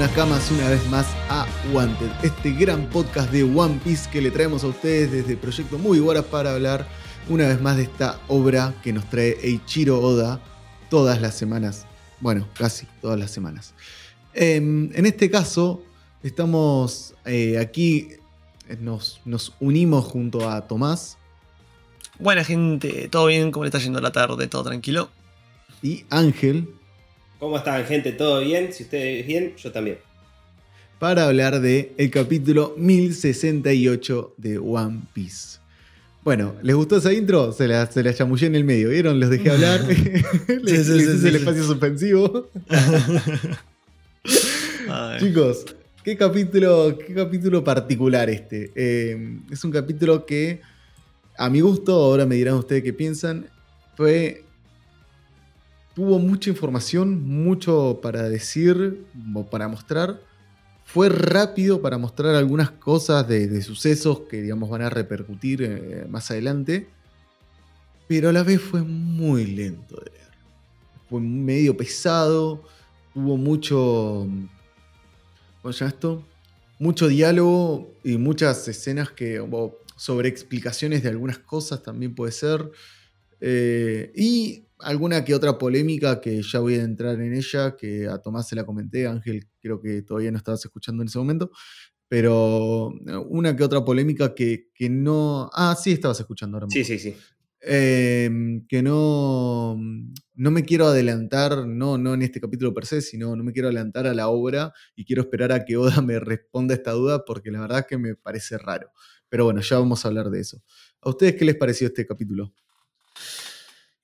Nakamas una vez más a Wanted, este gran podcast de One Piece que le traemos a ustedes desde el proyecto Muy Buenas para hablar una vez más de esta obra que nos trae Eiichiro Oda todas las semanas. Bueno, casi todas las semanas. Em, en este caso, estamos eh, aquí, eh, nos, nos unimos junto a Tomás Buena gente, ¿todo bien? ¿Cómo le está yendo la tarde? ¿Todo tranquilo? y Ángel ¿Cómo están, gente? ¿Todo bien? Si ustedes bien, yo también. para hablar de el capítulo 1068 de One Piece. Bueno, ¿les gustó esa intro? Se la, se la chamullé en el medio, ¿vieron? Los dejé hablar. les, sí, les sí, hice sí, el sí. espacio suspensivo. Chicos, qué capítulo, qué capítulo particular este. Eh, es un capítulo que, a mi gusto, ahora me dirán ustedes qué piensan, fue. Tuvo mucha información, mucho para decir para mostrar. Fue rápido para mostrar algunas cosas de, sucesos que, digamos, van a repercutir eh, más adelante. Pero a la vez fue muy lento de leer. Fue medio pesado. Tuvo mucho. ¿Cómo se llama esto? Mucho diálogo y muchas escenas que. sobre explicaciones de algunas cosas también puede ser. Eh, y alguna que otra polémica que ya voy a entrar en ella, que a Tomás se la comenté, Ángel creo que todavía no estabas escuchando en ese momento, pero eh, una que otra polémica que, que no... Ah, sí, estabas escuchando ahora. Sí, sí, sí. Eh, que no, no me quiero adelantar, no, no en este capítulo per se, sino no me quiero adelantar a la obra y quiero esperar a que Oda me responda esta duda porque la verdad es que me parece raro. Pero bueno, ya vamos a hablar de eso. ¿A ustedes qué les pareció este capítulo?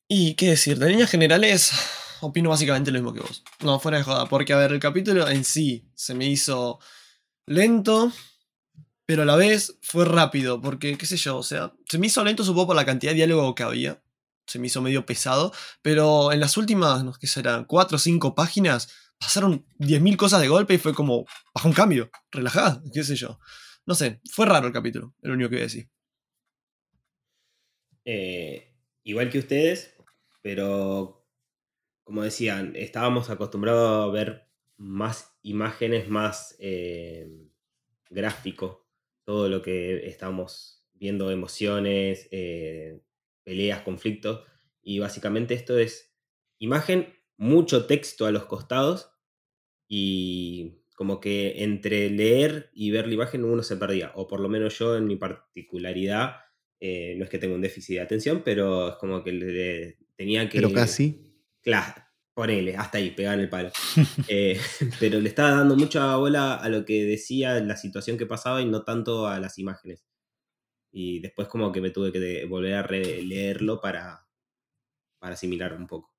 Y qué decir, de líneas generales, opino básicamente lo mismo que vos. No, fuera de joda, porque a ver, el capítulo en sí se me hizo lento, pero a la vez fue rápido, porque qué sé yo, o sea, se me hizo lento supongo por la cantidad de diálogo que había. Se me hizo medio pesado, pero en las últimas, no sé qué serán, 4 o 5 páginas, pasaron 10.000 cosas de golpe y fue como, baja un cambio, relajada, qué sé yo. No sé, fue raro el capítulo, es lo único que voy a decir. Eh, igual que ustedes, pero como decían, estábamos acostumbrados a ver más imágenes, más eh, gráfico, todo lo que estamos viendo, emociones, eh, peleas, conflictos, y básicamente esto es imagen, mucho texto a los costados, y como que entre leer y ver la imagen uno se perdía, o por lo menos yo en mi particularidad, eh, no es que tenga un déficit de atención, pero es como que le- tenía que... Pero casi. Claro, ponele, hasta ahí, pegar en el palo. Eh, pero le estaba dando mucha bola a lo que decía la situación que pasaba y no tanto a las imágenes. Y después como que me tuve que volver a releerlo para, para asimilar un poco.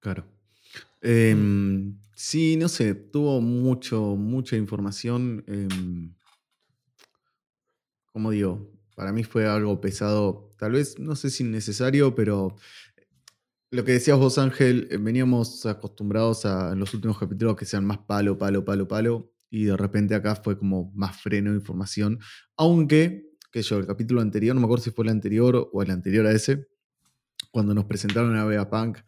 Claro. Em, sí, no sé, tuvo mucho, mucha información. em, como digo, para mí fue algo pesado, tal vez, no sé si innecesario, pero lo que decías vos, Ángel, eh, veníamos acostumbrados a en los últimos capítulos que sean más palo, palo, palo, palo, y de repente acá fue como más freno de información, aunque, que yo, el capítulo anterior, no me acuerdo si fue el anterior o el anterior a ese, cuando nos presentaron a Vegapunk,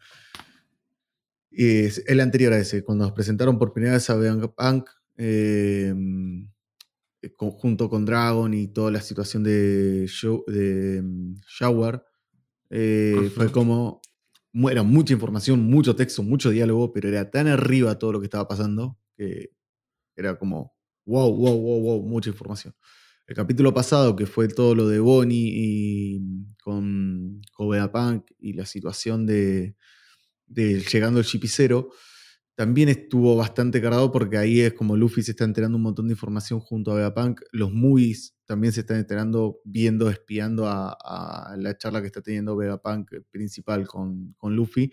es el anterior a ese, cuando nos presentaron por primera vez a Vegapunk, eh, con- junto con Dragon y toda la situación de, Sho- de mm, Shower, eh, fue como, era mucha información, mucho texto, mucho diálogo, pero era tan arriba todo lo que estaba pasando que era como, wow, wow, wow, wow, mucha información. El capítulo pasado, que fue todo lo de Bonnie y mm, con, con Vegapunk y la situación de, de llegando el chipicero, también estuvo bastante cargado porque ahí es como Luffy se está enterando un montón de información junto a Vegapunk. Los movies también se están enterando, viendo, espiando a, la charla que está teniendo Vegapunk principal con, con Luffy.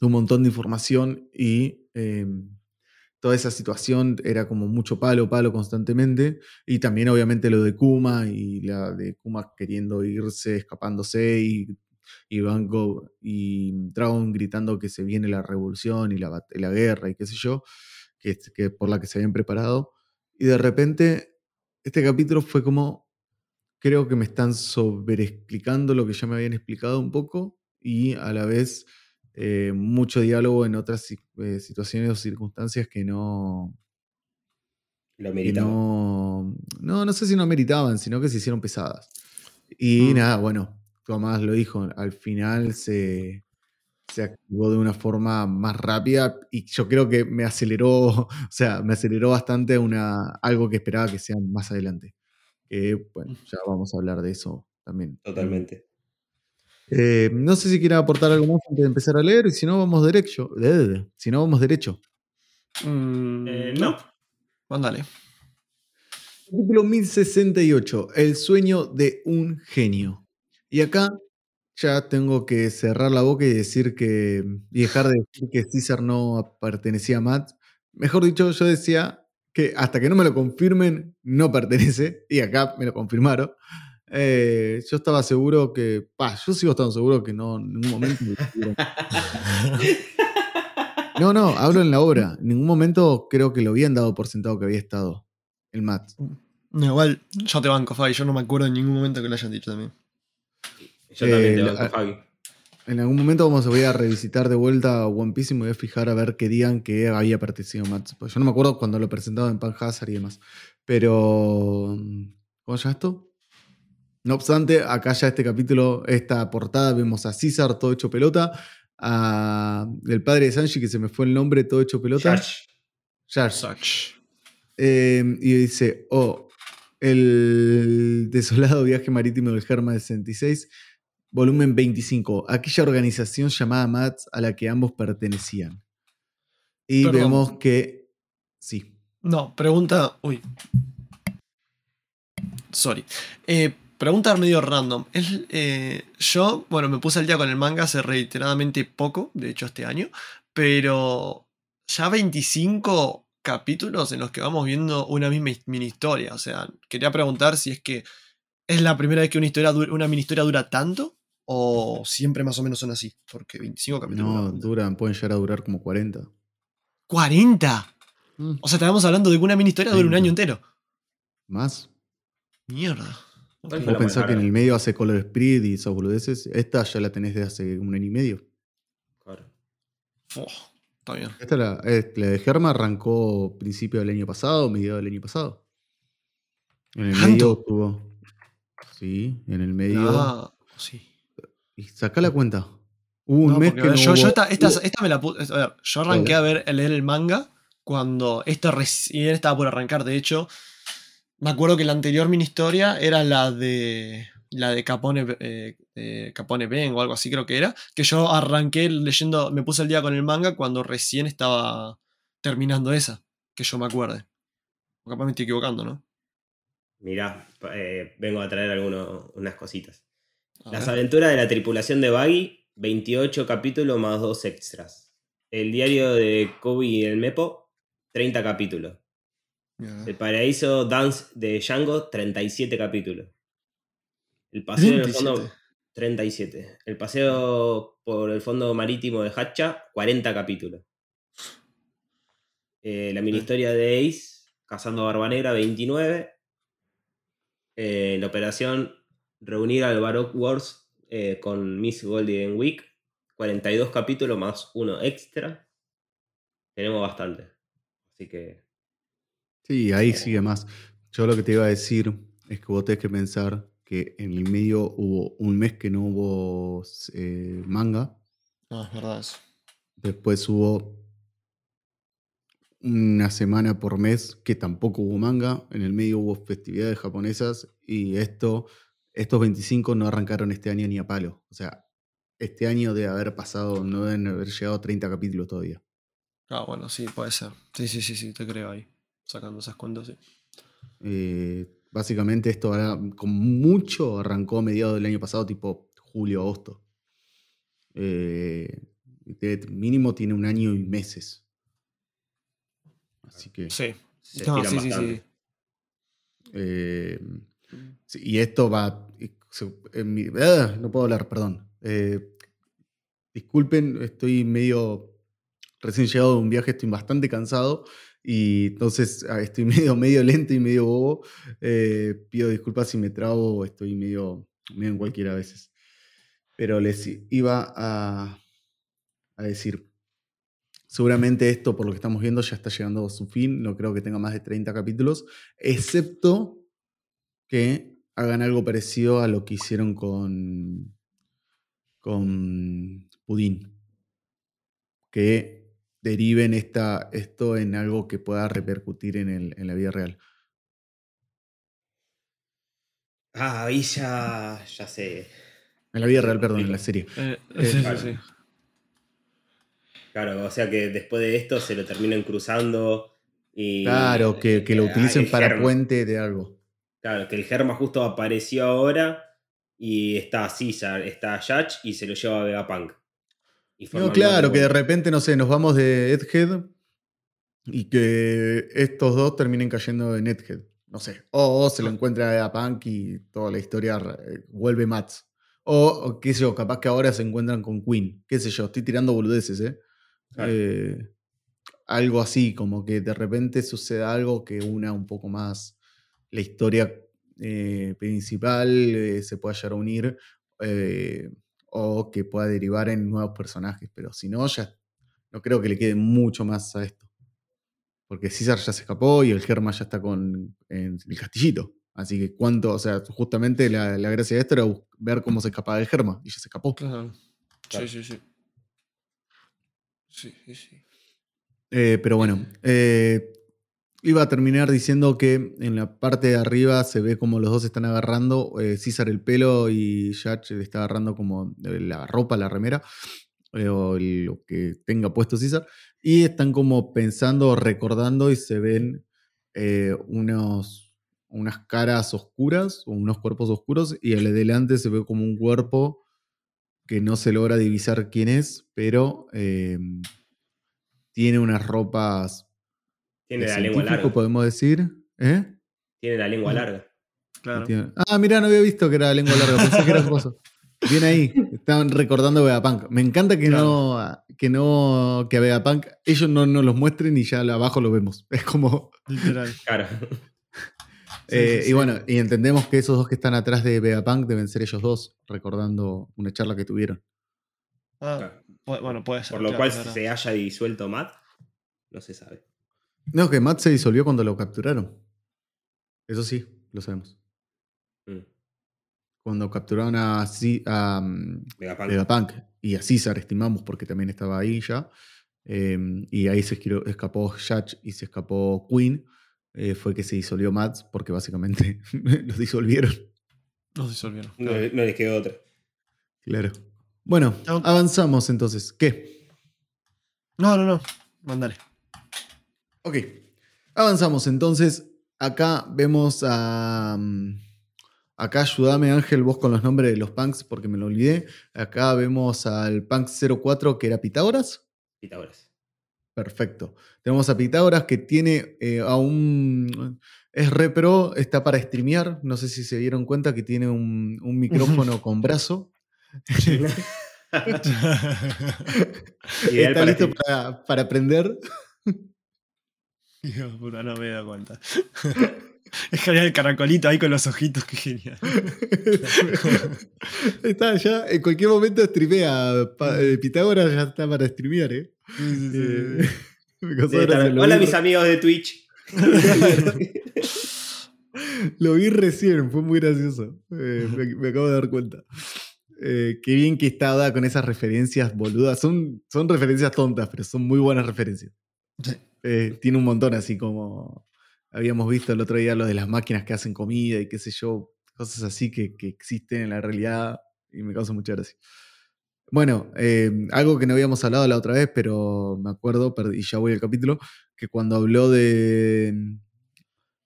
Un montón de información y eh, toda esa situación era como mucho palo, palo constantemente. Y también obviamente lo de Kuma y la de Kuma queriendo irse, escapándose y y Banco y Dragon gritando que se viene la revolución y la, guerra y qué sé yo, que, que por la que se habían preparado. Y de repente, este capítulo fue como, creo que me están sobreexplicando lo que ya me habían explicado un poco y a la vez eh, mucho diálogo en otras eh, situaciones o circunstancias que no, Lo que meritaba. no, no, no sé si no meritaban, sino que se hicieron pesadas. Y Mm. nada, bueno, Tomás lo dijo, al final se, se activó de una forma más rápida y yo creo que me aceleró, o sea, me aceleró bastante una, algo que esperaba que sea más adelante. Que bueno, ya vamos a hablar de eso también. Totalmente. Eh, no sé si quieren aportar algo más antes de empezar a leer, y si no, vamos derecho. Eh, Si no, vamos derecho. Mm, Eh, no. Mándale. Capítulo 1068, El sueño de un genio. Y acá ya tengo que cerrar la boca y decir que. y dejar de decir que César no pertenecía a Matt. Mejor dicho, yo decía que hasta que no me lo confirmen, no pertenece. Y acá me lo confirmaron. Eh, yo estaba seguro que. Pa, yo sigo estando seguro que no en ningún momento. No, no, hablo en la obra. En ningún momento creo que lo habían dado por sentado que había estado el Matt. No, igual, yo te banco, Fabi. Yo no me acuerdo en ningún momento que lo hayan dicho también. Yo también te banco, Fabi. En algún momento vamos a voy a revisitar de vuelta One Piece y me voy a fijar a ver que digan que había participado Matt. Pues yo no me acuerdo cuando lo presentaban en Pan Hazard y demás. Pero. ¿Cómo se llama esto? No obstante, acá ya este capítulo, esta portada, vemos a César todo hecho pelota. A el padre de Sanji, que se me fue el nombre, todo hecho pelota. Yash. Eh, y dice, oh, el desolado viaje marítimo del Germa del 66, volumen 25, aquella organización llamada MATS a la que ambos pertenecían. Y Perdón. vemos que, sí, No, pregunta. Uy. Sorry. Eh, pregunta medio random. Es, eh, yo, bueno, me puse al día con el manga hace reiteradamente poco, de hecho este año, pero ya 25 capítulos en los que vamos viendo una misma mini historia. O sea, quería preguntar si es que es la primera vez que una, historia dura- una mini historia dura tanto o siempre más o menos son así. Porque 25 capítulos. no, duran, pueden llegar a durar como 40. ¡40! Mm, O sea, estábamos hablando de que una mini historia dura un 30. año entero. Más. Mierda. ¿Cuál fue Vos pensás que en el medio hace Color Spirit y esas boludeces. Esta ya la tenés de hace un año y medio. Claro. Fu, está bien. Esta la, eh, la de Germa arrancó principio del año pasado, mediado del año pasado. En el ¿Tanto? medio tuvo. Sí, en el medio. Ah, sí. Y saca la cuenta. Hubo un No, mes porque, que no yo, esta, esta, hubo- esta me la puse. A ver, yo arranqué a ver a leer el manga cuando esto recién estaba por arrancar. De hecho, me acuerdo que la anterior mini historia era la de. La de Capone, eh, eh, Capone Ben o algo así creo que era. Que yo arranqué leyendo, me puse el día con el manga cuando recién estaba terminando esa. Que yo me acuerde. O capaz me estoy equivocando, ¿no? Mirá, eh, vengo a traer alguno- unas cositas. A Las ver. aventuras de la tripulación de Baggy, 28 capítulos más 2 extras. El diario de Kobe y el Mepo, 30 capítulos. Mira. El paraíso Dance de Django, 37 capítulos. El paseo en el 37. fondo, 37. El paseo por el fondo marítimo de Hacha, 40 capítulos. Eh, la mini historia de Ace, Cazando Barba Negra, 29. Eh, la operación Reunir al Baroque Wars eh, con Miss Golden Week, 42 capítulos más uno extra. Tenemos bastante. Así que Sí, ahí sigue más. Yo lo que te iba a decir es que vos tenés que pensar que en el medio hubo un mes que no hubo eh, manga. Ah, es verdad eso. Después hubo una semana por mes que tampoco hubo manga. En el medio hubo festividades japonesas y esto, estos 25 no arrancaron este año ni a palo. O sea, este año de haber pasado, no deben haber llegado a 30 capítulos todavía. Ah, bueno, sí, puede ser. Sí, sí, sí, sí, te creo ahí. Sacando esas cuentas, sí. Eh, básicamente esto ahora, con mucho arrancó a mediados del año pasado, tipo julio, agosto. Eh, mínimo tiene un año y meses. Así que... Sí. se No, estiran sí, sí, bastante. sí. eh, sí, y esto va... ah, no puedo hablar, perdón. Eh, disculpen, estoy medio... Recién llegado de un viaje, estoy bastante cansado y entonces ah, estoy medio, medio lento y medio bobo. Eh, pido disculpas si me trabo, estoy medio, medio en cualquiera a veces. Pero les iba a, a decir, seguramente esto, por lo que estamos viendo, ya está llegando a su fin. No creo que tenga más de 30 capítulos, excepto que hagan algo parecido a lo que hicieron con, con Pudín. Que deriven esta, esto en algo que pueda repercutir en, el- en la vida real. Ah, ahí ya, ya sé. En la vida real, perdón, en la serie. Eh, Eh, sí, claro. sí, sí. Claro, o sea que después de esto se lo terminan cruzando y... Claro, que, que lo Ah, utilicen para puente de algo. Claro, que el Germa justo apareció ahora y está César, está Yach y se lo lleva a Vegapunk. Y No, claro, que de repente, no sé, nos vamos de Edgehead y que estos dos terminen cayendo en Edgehead. No sé. O, o se lo encuentra a Punk y toda la historia eh, vuelve Mats. O, o, qué sé yo, capaz que ahora se encuentran con Queen. Qué sé yo, estoy tirando boludeces, ¿eh? Claro. Eh, algo así, como que de repente suceda algo que una un poco más la historia eh, principal, eh, se pueda llegar a unir, eh, o que pueda derivar en nuevos personajes. Pero si no, ya no creo que le quede mucho más a esto. Porque César ya se escapó y el Germa ya está con en el castillito. Así que cuánto, o sea, justamente la, la gracia de esto era ver cómo se escapaba el Germa y ya se escapó. Claro. Claro. Sí, sí, sí. Sí, sí, sí. Eh, pero bueno, eh, iba a terminar diciendo que en la parte de arriba se ve como los dos están agarrando, eh, César el pelo y Yach le está agarrando como eh, la ropa, la remera, eh, o lo que tenga puesto César, y están como pensando, recordando y se ven unos, unas caras oscuras, o unos cuerpos oscuros, y al de delante se ve como un cuerpo que no se logra divisar quién es, pero... tiene unas ropas Tiene de la lengua larga. podemos decir. ¿Eh? Tiene la lengua larga. Claro. Tiene- Ah, mira, no había visto que era lengua larga, pensé que era cosa. Bien ahí, estaban recordando a Vegapunk. Me encanta que no, que no, que a Vegapunk ellos no nos los muestren y ya abajo lo vemos. Es como. Literal. Claro. Eh, sí, Y sí. bueno, y entendemos que esos dos que están atrás de Vegapunk deben ser ellos dos, recordando una charla que tuvieron. Ah, Claro. bueno, puede ser. Por lo claro, cual verdad. se haya disuelto Matt, no se sabe. No, que Matt se disolvió cuando lo capturaron. Eso sí, lo sabemos. Mm. Cuando capturaron a, Ci- a, mm, Vegapunk. Vegapunk y a César, estimamos, porque también estaba ahí ya. eh, y ahí se escapó Yach y se escapó Queen. eh, fue que se disolvió Mats porque básicamente los disolvieron. Nos disolvieron. No, no les quedó otra. Claro. Bueno, avanzamos entonces. ¿Qué? No, no, no. Mándale. Ok. Avanzamos entonces. Acá vemos a. mm, Acá ayúdame Ángel vos con los nombres de los punks porque me lo olvidé. Acá vemos al punk 04 que era Pitágoras. Pitágoras. Perfecto. Tenemos a Pitágoras que tiene eh, a un. Es re pro, está para streamear. No sé si se dieron cuenta que tiene un, un micrófono con brazo. Ideal está para listo para, para aprender. De puta, no me he dado cuenta. Es genial el caracolito ahí con los ojitos, qué genial. está ya, en cualquier momento streamea. Eh, Pitágoras ya está para streamear, ¿eh? Eh, Hola mis amigos de Twitch. Lo vi recién, fue muy gracioso. Eh, me, me acabo de dar cuenta. Eh, qué bien que está Oda con esas referencias boludas. Son, son referencias tontas, pero son muy buenas referencias. Eh, tiene un montón así como habíamos visto el otro día lo de las máquinas que hacen comida y qué sé yo, cosas así que, que existen en la realidad y me causa mucha gracia. Bueno, eh, algo que no habíamos hablado la otra vez, pero me acuerdo, y ya voy al capítulo, que cuando habló de,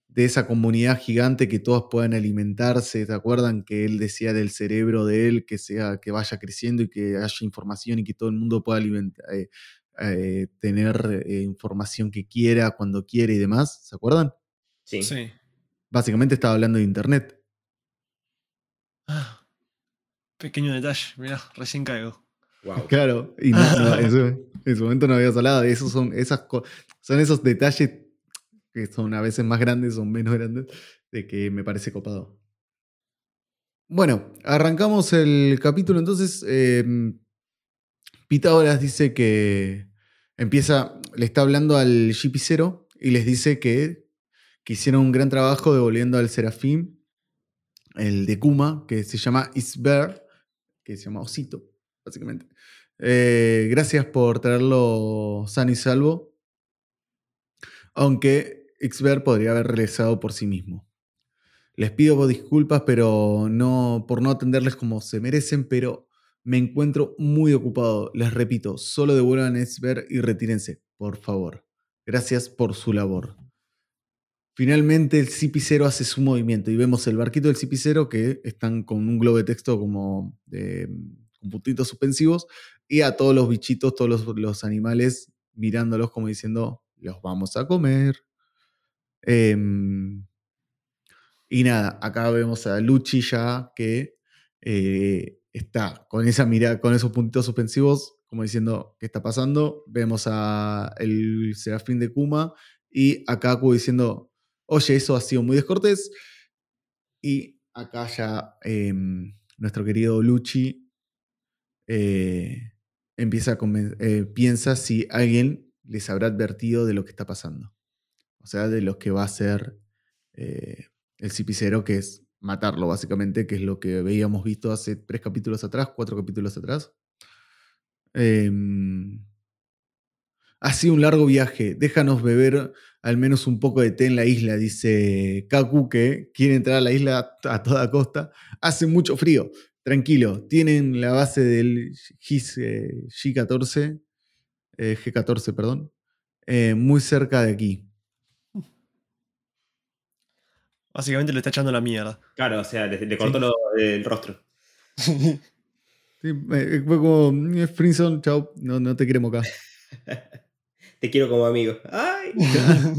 de esa comunidad gigante que todos puedan alimentarse, ¿te acuerdan que él decía del cerebro de él que sea que vaya creciendo y que haya información y que todo el mundo pueda eh, eh, tener eh, información que quiera, cuando quiera y demás? ¿Se acuerdan? Sí. Sí. Básicamente estaba hablando de internet. Ah, pequeño detalle, mirá, recién caigo. Wow. Claro, y no, no, en, su, en su momento no habías hablado de eso, son, esas, co- son esos detalles que son a veces más grandes o menos grandes, de que me parece copado. Bueno, arrancamos el capítulo entonces. eh, Pitágoras dice que empieza, le está hablando al GP0 y les dice que, que hicieron un gran trabajo devolviendo al Serafín, el de Kuma, que se llama Isber, que se llama Osito, básicamente. Eh, gracias por traerlo sano y salvo. Aunque Xber podría haber regresado por sí mismo. Les pido disculpas pero no, por no atenderles como se merecen, pero me encuentro muy ocupado. Les repito, solo devuelvan Xber y retírense, por favor. Gracias por su labor. Finalmente el CP0 hace su movimiento y vemos el barquito del CP0 que están con un globo de texto como con puntitos suspensivos y a todos los bichitos, todos los, los animales mirándolos como diciendo, los vamos a comer. Em, y nada, acá vemos a Luchi ya que eh, está con esa mirada, con esos puntitos suspensivos, como diciendo, ¿qué está pasando? Vemos a el Serafín de Kuma y a Kaku diciendo, oye, eso ha sido muy descortés. Y acá ya em, nuestro querido Luchi eh, empieza eh, piensa si alguien les habrá advertido de lo que está pasando. O sea, de lo que va a ser el cipicero, que es matarlo, básicamente, que es lo que veíamos visto hace tres capítulos atrás, cuatro capítulos atrás. Em, ha sido un largo viaje. Déjanos beber al menos un poco de té en la isla, dice Kaku, que quiere entrar a la isla a toda costa. Hace mucho frío. Tranquilo, tienen la base del G14, eh, G14, perdón, eh, muy cerca de aquí. Básicamente le está echando la mierda. Claro, o sea, le, cortó el rostro. Sí, fue como, eh, Frinson, chao, no, no te queremos acá. te quiero como amigo. ¡Ay!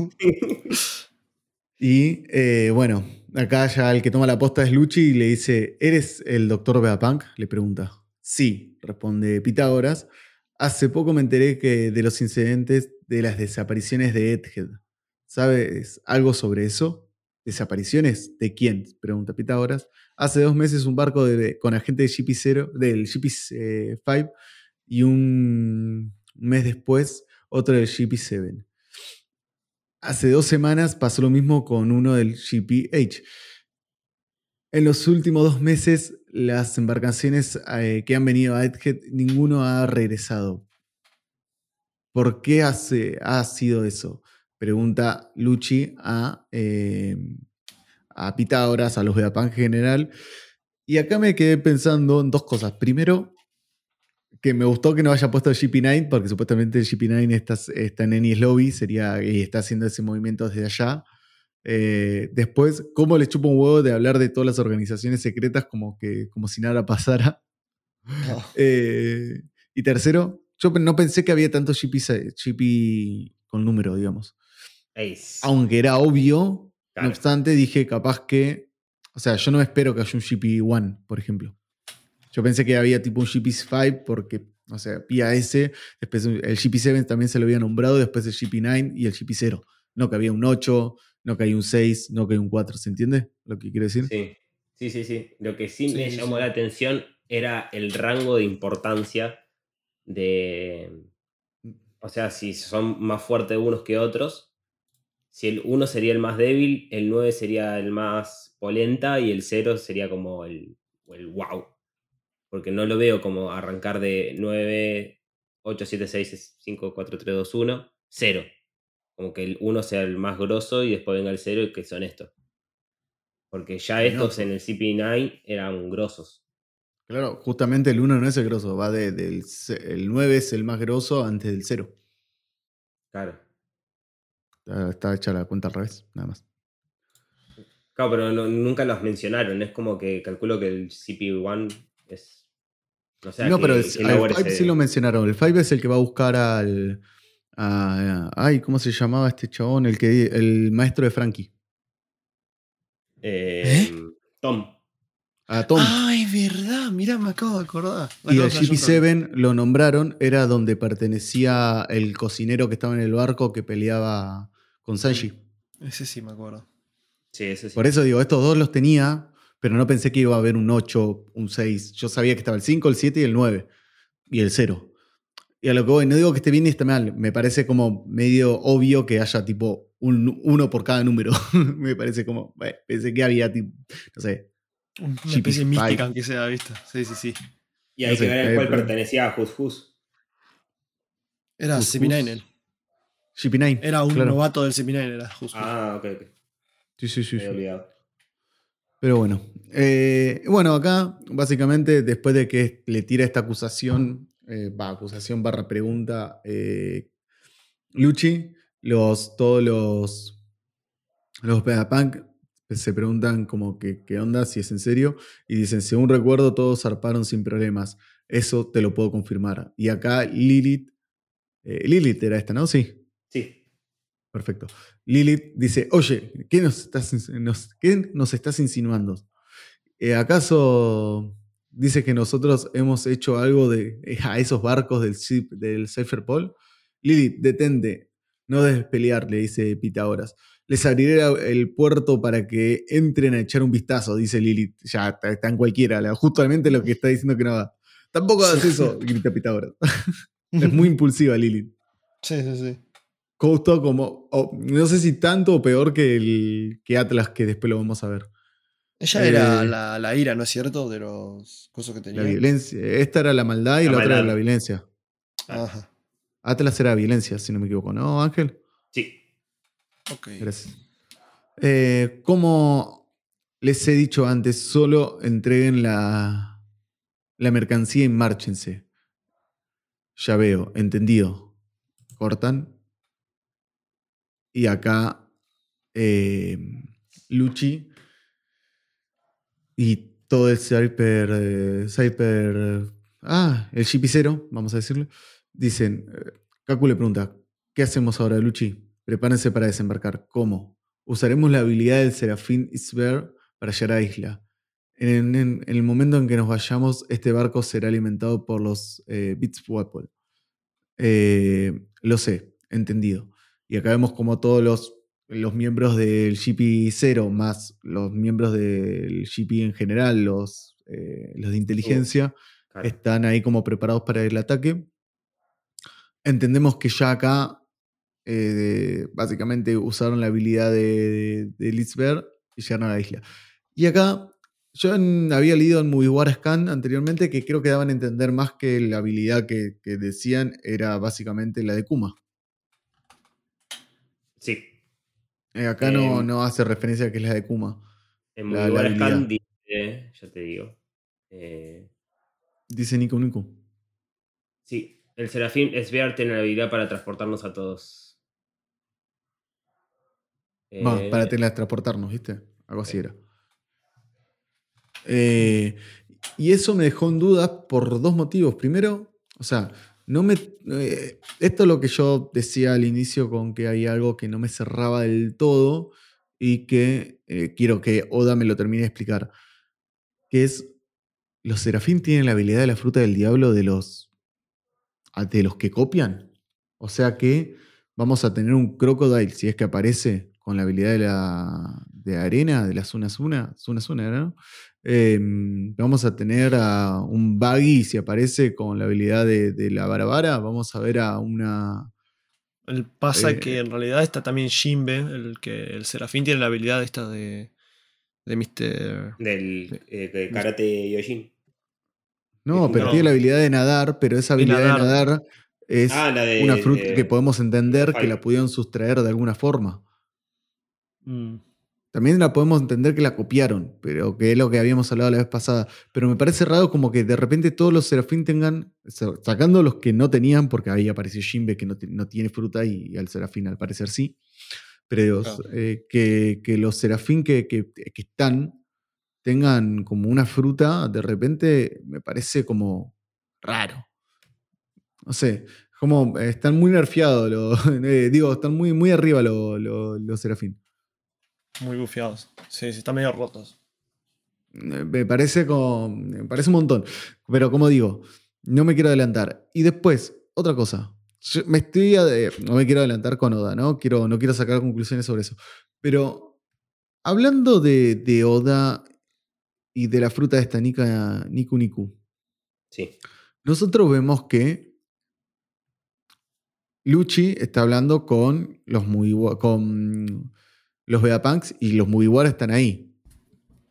y eh, bueno, acá ya el que toma la posta es Luchi y le dice, ¿eres el doctor Beapunk? Le pregunta. Sí, responde Pitágoras. Hace poco me enteré que de los incidentes de las desapariciones de Edhead. ¿Sabes algo sobre eso? ¿Desapariciones? ¿De quién? Pregunta Pitágoras. Hace dos meses un barco con agente de GP0, del GP5 y un mes después otro del GP7. Hace dos semanas pasó lo mismo con uno del GPH. En los últimos dos meses, las embarcaciones eh, que han venido a Edgehead, ninguno ha regresado. ¿Por qué hace, ha sido eso? Pregunta Luchi a, eh, a Pitágoras, a los de en general. Y acá me quedé pensando en dos cosas. Primero, que me gustó que no haya puesto GP9, porque supuestamente GP9 está, está en Ennis Lobby sería, y está haciendo ese movimiento desde allá. Eh, después, ¿cómo le chupa un huevo de hablar de todas las organizaciones secretas como, que, como si nada pasara? Eh, y tercero, yo no pensé que había tanto GP, GP con número, digamos. Aunque era obvio, no obstante, dije capaz que. O sea, yo no espero que haya un GP1, por ejemplo. Yo pensé que había tipo un GP5 porque, o sea, PAS, después el GP7 también se lo había nombrado, después el GP9 y el GP0. No que había un 8, no que hay un 6, no que hay un 4, ¿se entiende lo que quiero decir? Sí, sí, sí. sí. Lo que sí, me llamó la atención era el rango de importancia de... O sea, si son más fuertes unos que otros, si el 1 sería el más débil, el 9 sería el más polenta y el 0 sería como el, el wow. Porque no lo veo como arrancar de 9, 8, 7, 6, 5, 4, 3, 2, 1, 0. Como que el 1 sea el más grosso y después venga el 0 y que son estos. Porque ya estos en el CP9 eran grosos. Claro, justamente el 1 no es el grosso, va de, del el 9 es el más grosso antes del 0. Claro. Está hecha la cuenta al revés, nada más. Claro, pero nunca los mencionaron. Es como que calculo que el CPU1 es. No, pero el, 5 sí lo mencionaron. El 5 es el que va a buscar al. ay, ¿cómo se llamaba este chabón? El, que, el maestro de Frankie. Eh, Tom. A Tom. Ay, verdad, mira, me acabo de acordar. y el GP7 lo nombraron, era donde pertenecía el cocinero que estaba en el barco que peleaba con Sanji. Ese sí me acuerdo. Sí, ese sí. Por eso digo, estos dos los tenía, pero no pensé que iba a haber un 8, un 6. Yo sabía que estaba el 5, el 7 y el 9. Y el 0. Y a lo que voy, no digo que esté bien ni esté mal, me parece como medio obvio que haya tipo un, uno por cada número. me parece como, bueno, pensé que había tipo, no sé. Una especie mística, aunque sea, ¿viste? Sí, sí, sí. Y hay No sé, que ver eh, a cuál pertenecía a Hus Hus. Era Jus, CP9 Jus. él. GP9. Era un claro. novato del CP9, era justo. Ah, ok, ok. Sí, sí, sí. Me sí. había olvidado. Pero bueno. Eh, bueno, acá, básicamente, después de que le tira esta acusación, eh, va, acusación barra pregunta, eh, Luchi, los, todos los, los Vegapunk se preguntan como que qué onda, si es en serio, y dicen, según recuerdo, todos zarparon sin problemas. Eso te lo puedo confirmar. Y acá Lilith, eh, Lilith era esta, ¿no? Sí. Sí. Perfecto. Lilith dice, oye, ¿qué nos estás, nos, qué nos estás insinuando? Eh, ¿Acaso dice que nosotros hemos hecho algo de, eh, a esos barcos del, del Cypherpol? Lilith, detente, no debes pelear, le dice Pitágoras. Les abriré el puerto para que entren a echar un vistazo, dice Lilith. Ya, está, está en cualquiera, justamente lo que está diciendo que no va. Tampoco hagas eso, grita Pitágoras. es muy impulsiva Lilith. Sí, sí, sí. Justo como, o no sé si tanto o peor que, el, que Atlas, que después lo vamos a ver. Ella Eh, era la, la ira, ¿no es cierto? De los cosas que tenía. La violencia. Esta era la maldad y la, La otra era la violencia. Ajá. Atlas era violencia, si no me equivoco, ¿no, Ángel? Sí. Ok. Gracias. Eh, como les he dicho antes, solo entreguen la, la mercancía y márchense. Ya veo, entendido. Cortan. Y acá eh, Luchi y todo el Cyper, eh, Cyper, ah, el Shipicero, vamos a decirle, dicen, eh, Kaku le pregunta, ¿qué hacemos ahora, Luchi? Prepárense para desembarcar. ¿Cómo? Usaremos la habilidad del Serafín Isber para llegar a la isla. En, en- en el momento en que nos vayamos, este barco será alimentado por los eh, Beatswapple. Eh, lo sé, entendido. Y acá vemos como todos los, los miembros del GP0 más los miembros del GP en general, los, eh, los de inteligencia, Claro. están ahí como preparados para el ataque. Entendemos que ya acá eh, básicamente usaron la habilidad de, de Litzberg y llegaron a la isla. Y acá yo en- había leído en Movie War Scan anteriormente que creo que daban a entender más que la habilidad que, que decían era básicamente la de Kuma. Sí. Eh, acá no, no hace referencia a que es la de Kuma. En La- Buena Scan dice, ya te digo. eh, Dice Nico Nico. sí, el Serafín Esbear tiene la habilidad para transportarnos a todos. Va, Eh, para teletransportarnos, ¿viste? Algo así era. Eh, y eso me dejó en dudas por dos motivos. Primero, o sea, no me. eh, esto es lo que yo decía al inicio con que hay algo que no me cerraba del todo y que eh, quiero que Oda me lo termine de explicar. Que es. Los serafín tienen la habilidad de la fruta del diablo de los. De los que copian. O sea que vamos a tener un crocodile, si es que aparece, con la habilidad de la de arena, de la Zuna Zuna, Zuna Zuna. Eh, vamos a tener a un Buggy, si aparece con la habilidad de, de la Barabara, vamos a ver a una... El pasa Eh, que en realidad está también Jimbe, el que el Serafín tiene la habilidad esta de. de Mr. Del eh, de Karate Yojin. No, pero no. tiene la habilidad de nadar, pero esa habilidad de nadar. es Ah, de- una fruta de- que podemos entender que la pudieron sustraer de alguna forma. Mm, También la podemos entender que la copiaron, pero que es lo que habíamos hablado la vez pasada. Pero me parece raro como que de repente todos los serafín tengan, sa- sacando los que no tenían, porque ahí apareció Jimbe que no, ti- no tiene fruta y, y al serafín al parecer sí. Pero Claro. eh, que, que los serafín que, que- que están tengan como una fruta, de repente me parece como raro. No sé, como están muy nerfeados, los- eh, digo, están muy, muy arriba los, los, los serafín. muy bufiados. Sí, sí, están medio rotos. Eh, Me parece, como, me parece un montón. Pero como digo, no me quiero adelantar. Y después, otra cosa. Yo me estoy no me quiero adelantar con Oda, ¿no? Quiero, no quiero sacar conclusiones sobre eso. Pero hablando de, de Oda y de la fruta de esta Nika, Niku Niku, Sí. nosotros vemos que Luchi está hablando con los Mugiwara, con los Vegapunks y los Mugiwara están ahí.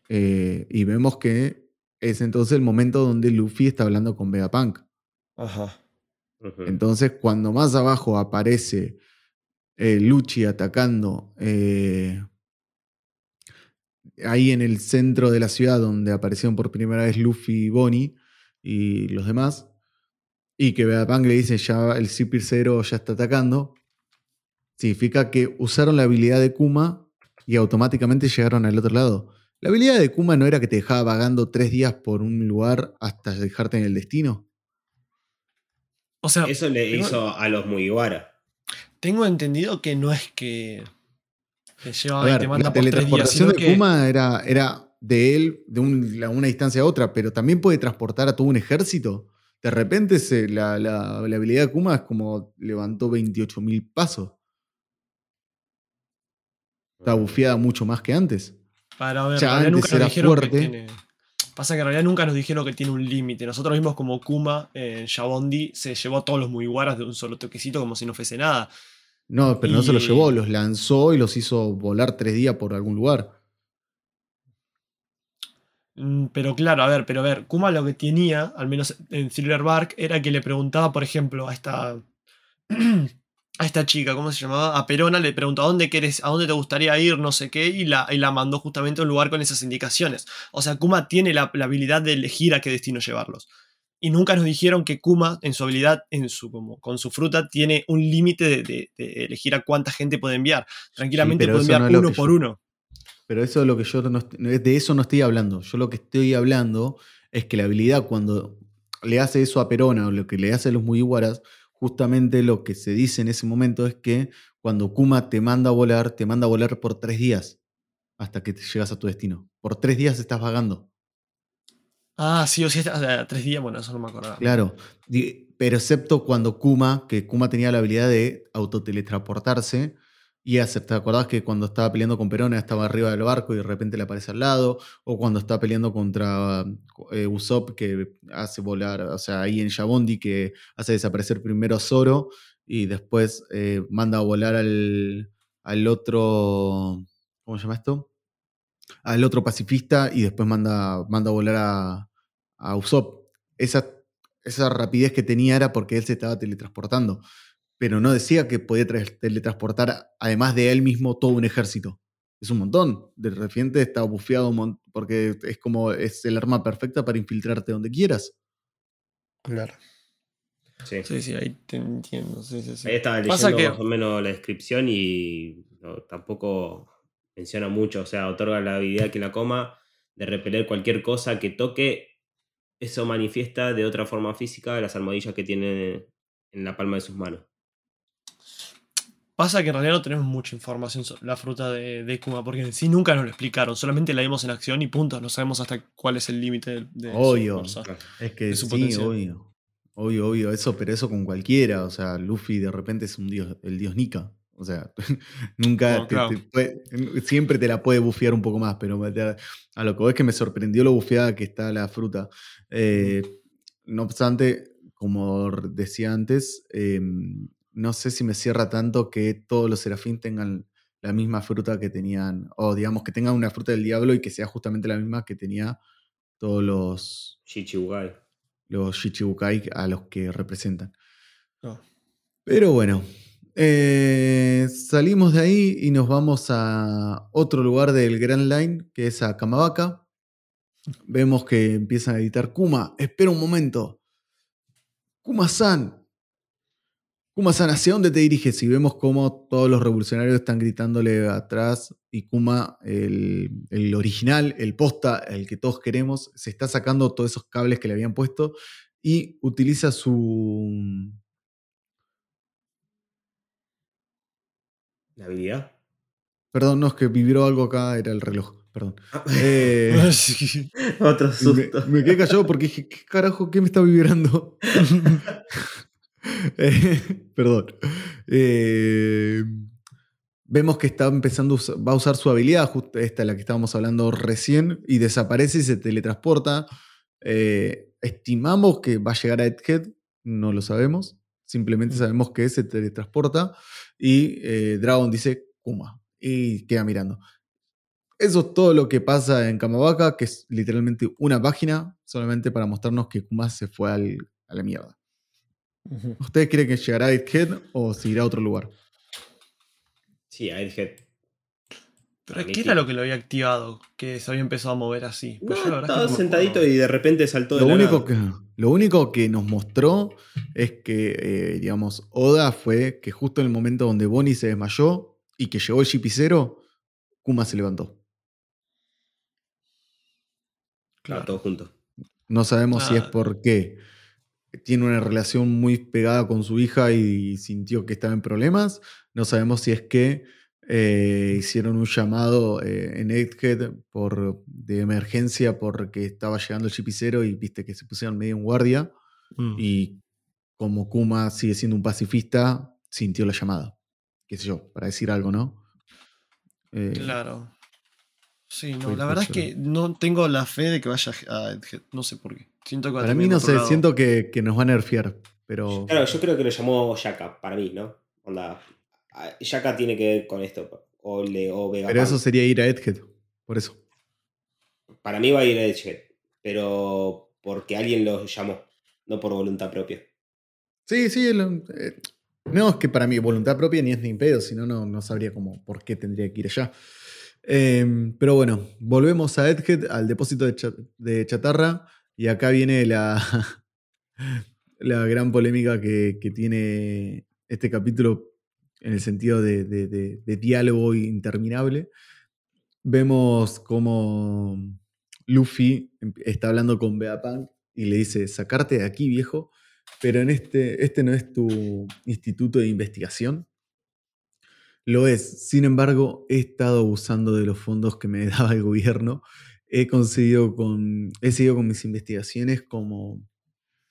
Eh, y vemos que es entonces el momento donde Luffy está hablando con Vegapunk. Ajá. Entonces, cuando más abajo aparece eh, Luchi atacando eh, ahí en el centro de la ciudad donde aparecieron por primera vez Luffy y Bonnie y los demás, y que Vegapunk le dice ya el Zipper Zero ya está atacando, significa que usaron la habilidad de Kuma y automáticamente llegaron al otro lado. La habilidad de Kuma no era que te dejaba vagando tres días por un lugar hasta dejarte en el destino. O sea, Eso le tengo- hizo a los Mugiwara. tengo entendido que no es que te lleva A y ver, te manda la por tres días, teletransportación de que Kuma era, era de él de un- la- una distancia a otra, pero también puede transportar a todo un ejército. De repente se- la, la- la habilidad de Kuma es como levantó 28.000 pasos. Está bufiada mucho más que antes. Para ver, Ya en realidad antes nunca nos era dijeron que tiene. Pasa que en realidad nunca nos dijeron que tiene un límite. Nosotros vimos como Kuma en Shabondi se llevó a todos los Mugiwaras de un solo toquecito como si no fuese nada. No, pero no se los llevó, los lanzó y los hizo volar tres días por algún lugar. Mm, Pero claro, a ver, pero a ver, Kuma lo que tenía, al menos en Thriller Bark, era que le preguntaba, por ejemplo, a esta. a esta chica, ¿cómo se llamaba? A Perona le preguntó a dónde querés, a dónde te gustaría ir, no sé qué, y la, y la mandó justamente a un lugar con esas indicaciones. O sea, Kuma tiene la, la habilidad de elegir a qué destino llevarlos. Y nunca nos dijeron que Kuma, en su habilidad, en su, como, con su fruta, tiene un límite de, de- de elegir a cuánta gente puede enviar. Tranquilamente puede enviar no uno por yo- uno. Pero eso es lo que yo no, de eso no estoy hablando. Yo lo que estoy hablando es que la habilidad cuando le hace eso a Perona o lo que le hace a los Mugiwaras, justamente lo que se dice en ese momento es que cuando Kuma te manda a volar, te manda a volar por tres días hasta que te llegas a tu destino. Por tres días estás vagando. Ah, sí, o sí, sea, tres días, bueno, eso no me acordaba. Claro. Pero excepto cuando Kuma, que Kuma tenía la habilidad de autoteletransportarse y hacer, ¿te acordás que cuando estaba peleando con Perona estaba arriba del barco y de repente le aparece al lado? O cuando está peleando contra eh, Usopp que hace volar, o sea, ahí en Shabondi que hace desaparecer primero a Zoro y después eh, manda a volar al, al otro, ¿cómo se llama esto? Al otro pacifista y después manda, manda a volar a, a Usopp. Esa, esa rapidez que tenía era porque él se estaba teletransportando. Pero no decía que podía tra- teletransportar, además de él mismo, todo un ejército. Es un montón. De repente está bufeado porque es como es el arma perfecta para infiltrarte donde quieras. Claro. Sí. Sí, sí, ahí te entiendo. Sí, sí, sí. Ahí estaba Pasa leyendo que- más o menos la descripción y no, tampoco menciona mucho. O sea, otorga la habilidad que la coma de repeler cualquier cosa que toque. Eso manifiesta de otra forma física las almohadillas que tiene en la palma de sus manos. Pasa que en realidad no tenemos mucha información sobre la fruta de, de Kuma, porque en sí nunca nos lo explicaron, solamente la vimos en acción y punto. No sabemos hasta cuál es el límite de, de su Obvio. fuerza. Es que De su sí, potencial. obvio. Obvio, obvio. Eso, pero eso con cualquiera. O sea, Luffy de repente es un dios, el dios Nika. O sea, nunca No, te- claro. te puede- siempre te la puede bufear un poco más, pero a lo que ves que me sorprendió lo bufeada que está la fruta. Eh, no obstante, como decía antes, eh, no sé si me cierra tanto que todos los serafín tengan la misma fruta que tenían, o digamos que tengan una fruta del diablo y que sea justamente la misma que tenía todos los, Shichibukai. los Shichibukai a los que representan. No. Pero bueno, eh, salimos de ahí y nos vamos a otro lugar del Grand Line, que es a Kamabaka. Vemos que empiezan a editar Kuma, espera un momento. Kuma-san. Kuma-san, ¿hacia dónde te diriges? Y vemos cómo todos los revolucionarios están gritándole atrás y Kuma, el original, el posta, el que todos queremos, se está sacando todos esos cables que le habían puesto y utiliza su, ¿La habilidad? Perdón, no, es que vibró algo acá, era el reloj, perdón. Eh, Sí. Otro susto. me quedé callado porque dije, ¿qué carajo? ¿Qué me está vibrando? Eh, perdón. Eh, vemos que está empezando, a usar- va a usar su habilidad, justo esta la que estábamos hablando recién, y desaparece y se teletransporta. Eh, estimamos que va a llegar a Egghead, no lo sabemos. Simplemente Mm. sabemos que se teletransporta y eh, Dragon dice Kuma y queda mirando. Eso es todo lo que pasa en Kamabaka, que es literalmente una página solamente para mostrarnos que Kuma se fue al- a la mierda. ¿Ustedes creen que llegará a Head o se irá a otro lugar? Sí, Egghead. Pero ¿qué era lo que lo había activado? Que se había empezado a mover así. No, Pues yo la verdad es que estaba sentadito y de repente saltó de Lo la único, nada. que, lo único que nos mostró es que, eh, digamos, Oda fue que justo en el momento donde Bonnie se desmayó y que llegó el Shipicero, Kuma se levantó. Claro, todo junto. No sabemos si es porque tiene una relación muy pegada con su hija y sintió que estaba en problemas. No sabemos si es que eh, hicieron un llamado eh, en Egghead por, de emergencia porque estaba llegando el chipicero y viste que se pusieron medio en guardia. Mm. Y como Kuma sigue siendo un pacifista, sintió la llamada. Qué sé yo, para decir algo, ¿no? Eh, Claro. Sí, no, la verdad es que no tengo la fe de que vaya a Egghead. No sé por qué. Siento que va a Para mí, no sé, lado. siento que, que nos van a nerfear. Pero Claro, yo creo que lo llamó Yaka, para mí, ¿no? Onda. Ah, Yaka tiene que ver con esto. O, le, o Vegapunk. Pero eso sería ir a Egghead, por eso. Para mí va a ir a Egghead. Pero porque alguien lo llamó. No por voluntad propia. Sí, sí. lo- eh, no es que para mí voluntad propia ni es ni pedo, si no, no sabría cómo, por qué tendría que ir allá. Eh, pero bueno, volvemos a Egghead, al depósito de, cha- de chatarra, y acá viene la, la gran polémica que, que tiene este capítulo en el sentido de, de- de- diálogo interminable. Vemos como Luffy em- está hablando con Vegapunk y le dice, sacarte de aquí, viejo, pero en este, este no es tu instituto de investigación. Lo es. Sin embargo, he estado abusando de los fondos que me daba el gobierno. He conseguido con. He seguido con mis investigaciones como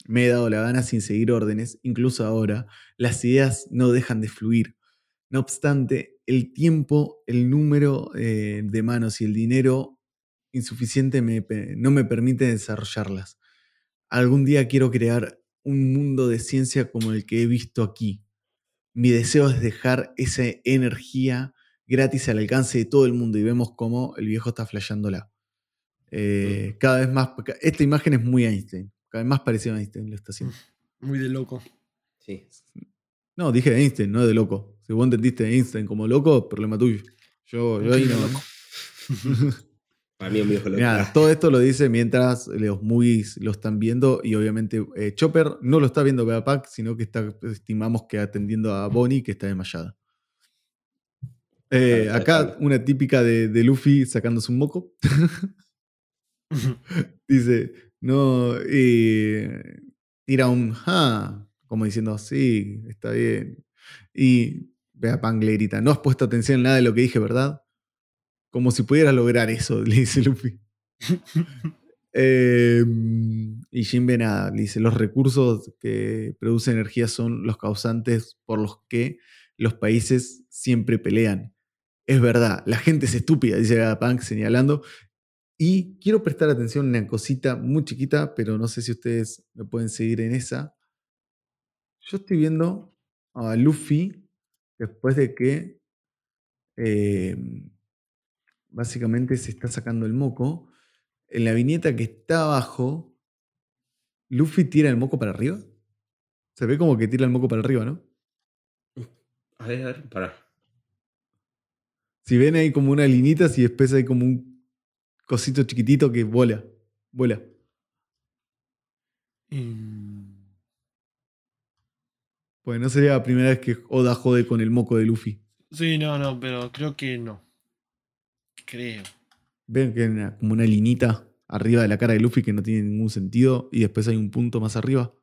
me he dado la gana sin seguir órdenes. Incluso ahora, las ideas no dejan de fluir. No obstante, el tiempo, el número eh, de manos y el dinero insuficiente me no me permite desarrollarlas. Algún día quiero crear un mundo de ciencia como el que he visto aquí. Mi deseo es dejar esa energía gratis al alcance de todo el mundo y vemos cómo el viejo está flasheándola. Eh. Cada vez más. Esta imagen es muy Einstein. Cada vez más parecido a Einstein lo está haciendo. Muy de loco. Sí. No, dije Einstein, no de loco. Si vos entendiste Einstein como loco, problema tuyo. Yo, yo ahí no. Para mí es un viejo loco. Nada, todo esto lo dice mientras los movies lo están viendo y obviamente eh, Chopper no lo está viendo Vegapunk, sino que está, estimamos que atendiendo a Bonnie que está desmayada. Eh, acá una típica de, de Luffy sacándose un moco. Dice, no, y tira un ja, como diciendo, sí, está bien. Y Vegapunk le grita, no has puesto atención en nada de lo que dije, ¿verdad? Como si pudieras lograr eso, le dice Luffy. Eh, y Jinbe nada, le dice, los recursos que producen energía son los causantes por los que los países siempre pelean. Es verdad, la gente es estúpida, dice Vegapunk señalando. Y quiero prestar atención a una cosita muy chiquita, pero no sé si ustedes me pueden seguir en esa. Yo estoy viendo a Luffy después de que eh, básicamente se está sacando el moco. En la viñeta que está abajo, Luffy tira el moco para arriba. Se ve como que tira el moco para arriba, ¿no? A ver, a ver, pará. Si ven ahí como unas linitas y después hay como un cosito chiquitito que vuela. Vuela. Mm, Pues no sería la primera vez que Oda jode con el moco de Luffy. Sí, no, no, pero creo que no. Creo. Ven que hay una- como una linita arriba de la cara de Luffy que no tiene ningún sentido y después hay un punto más arriba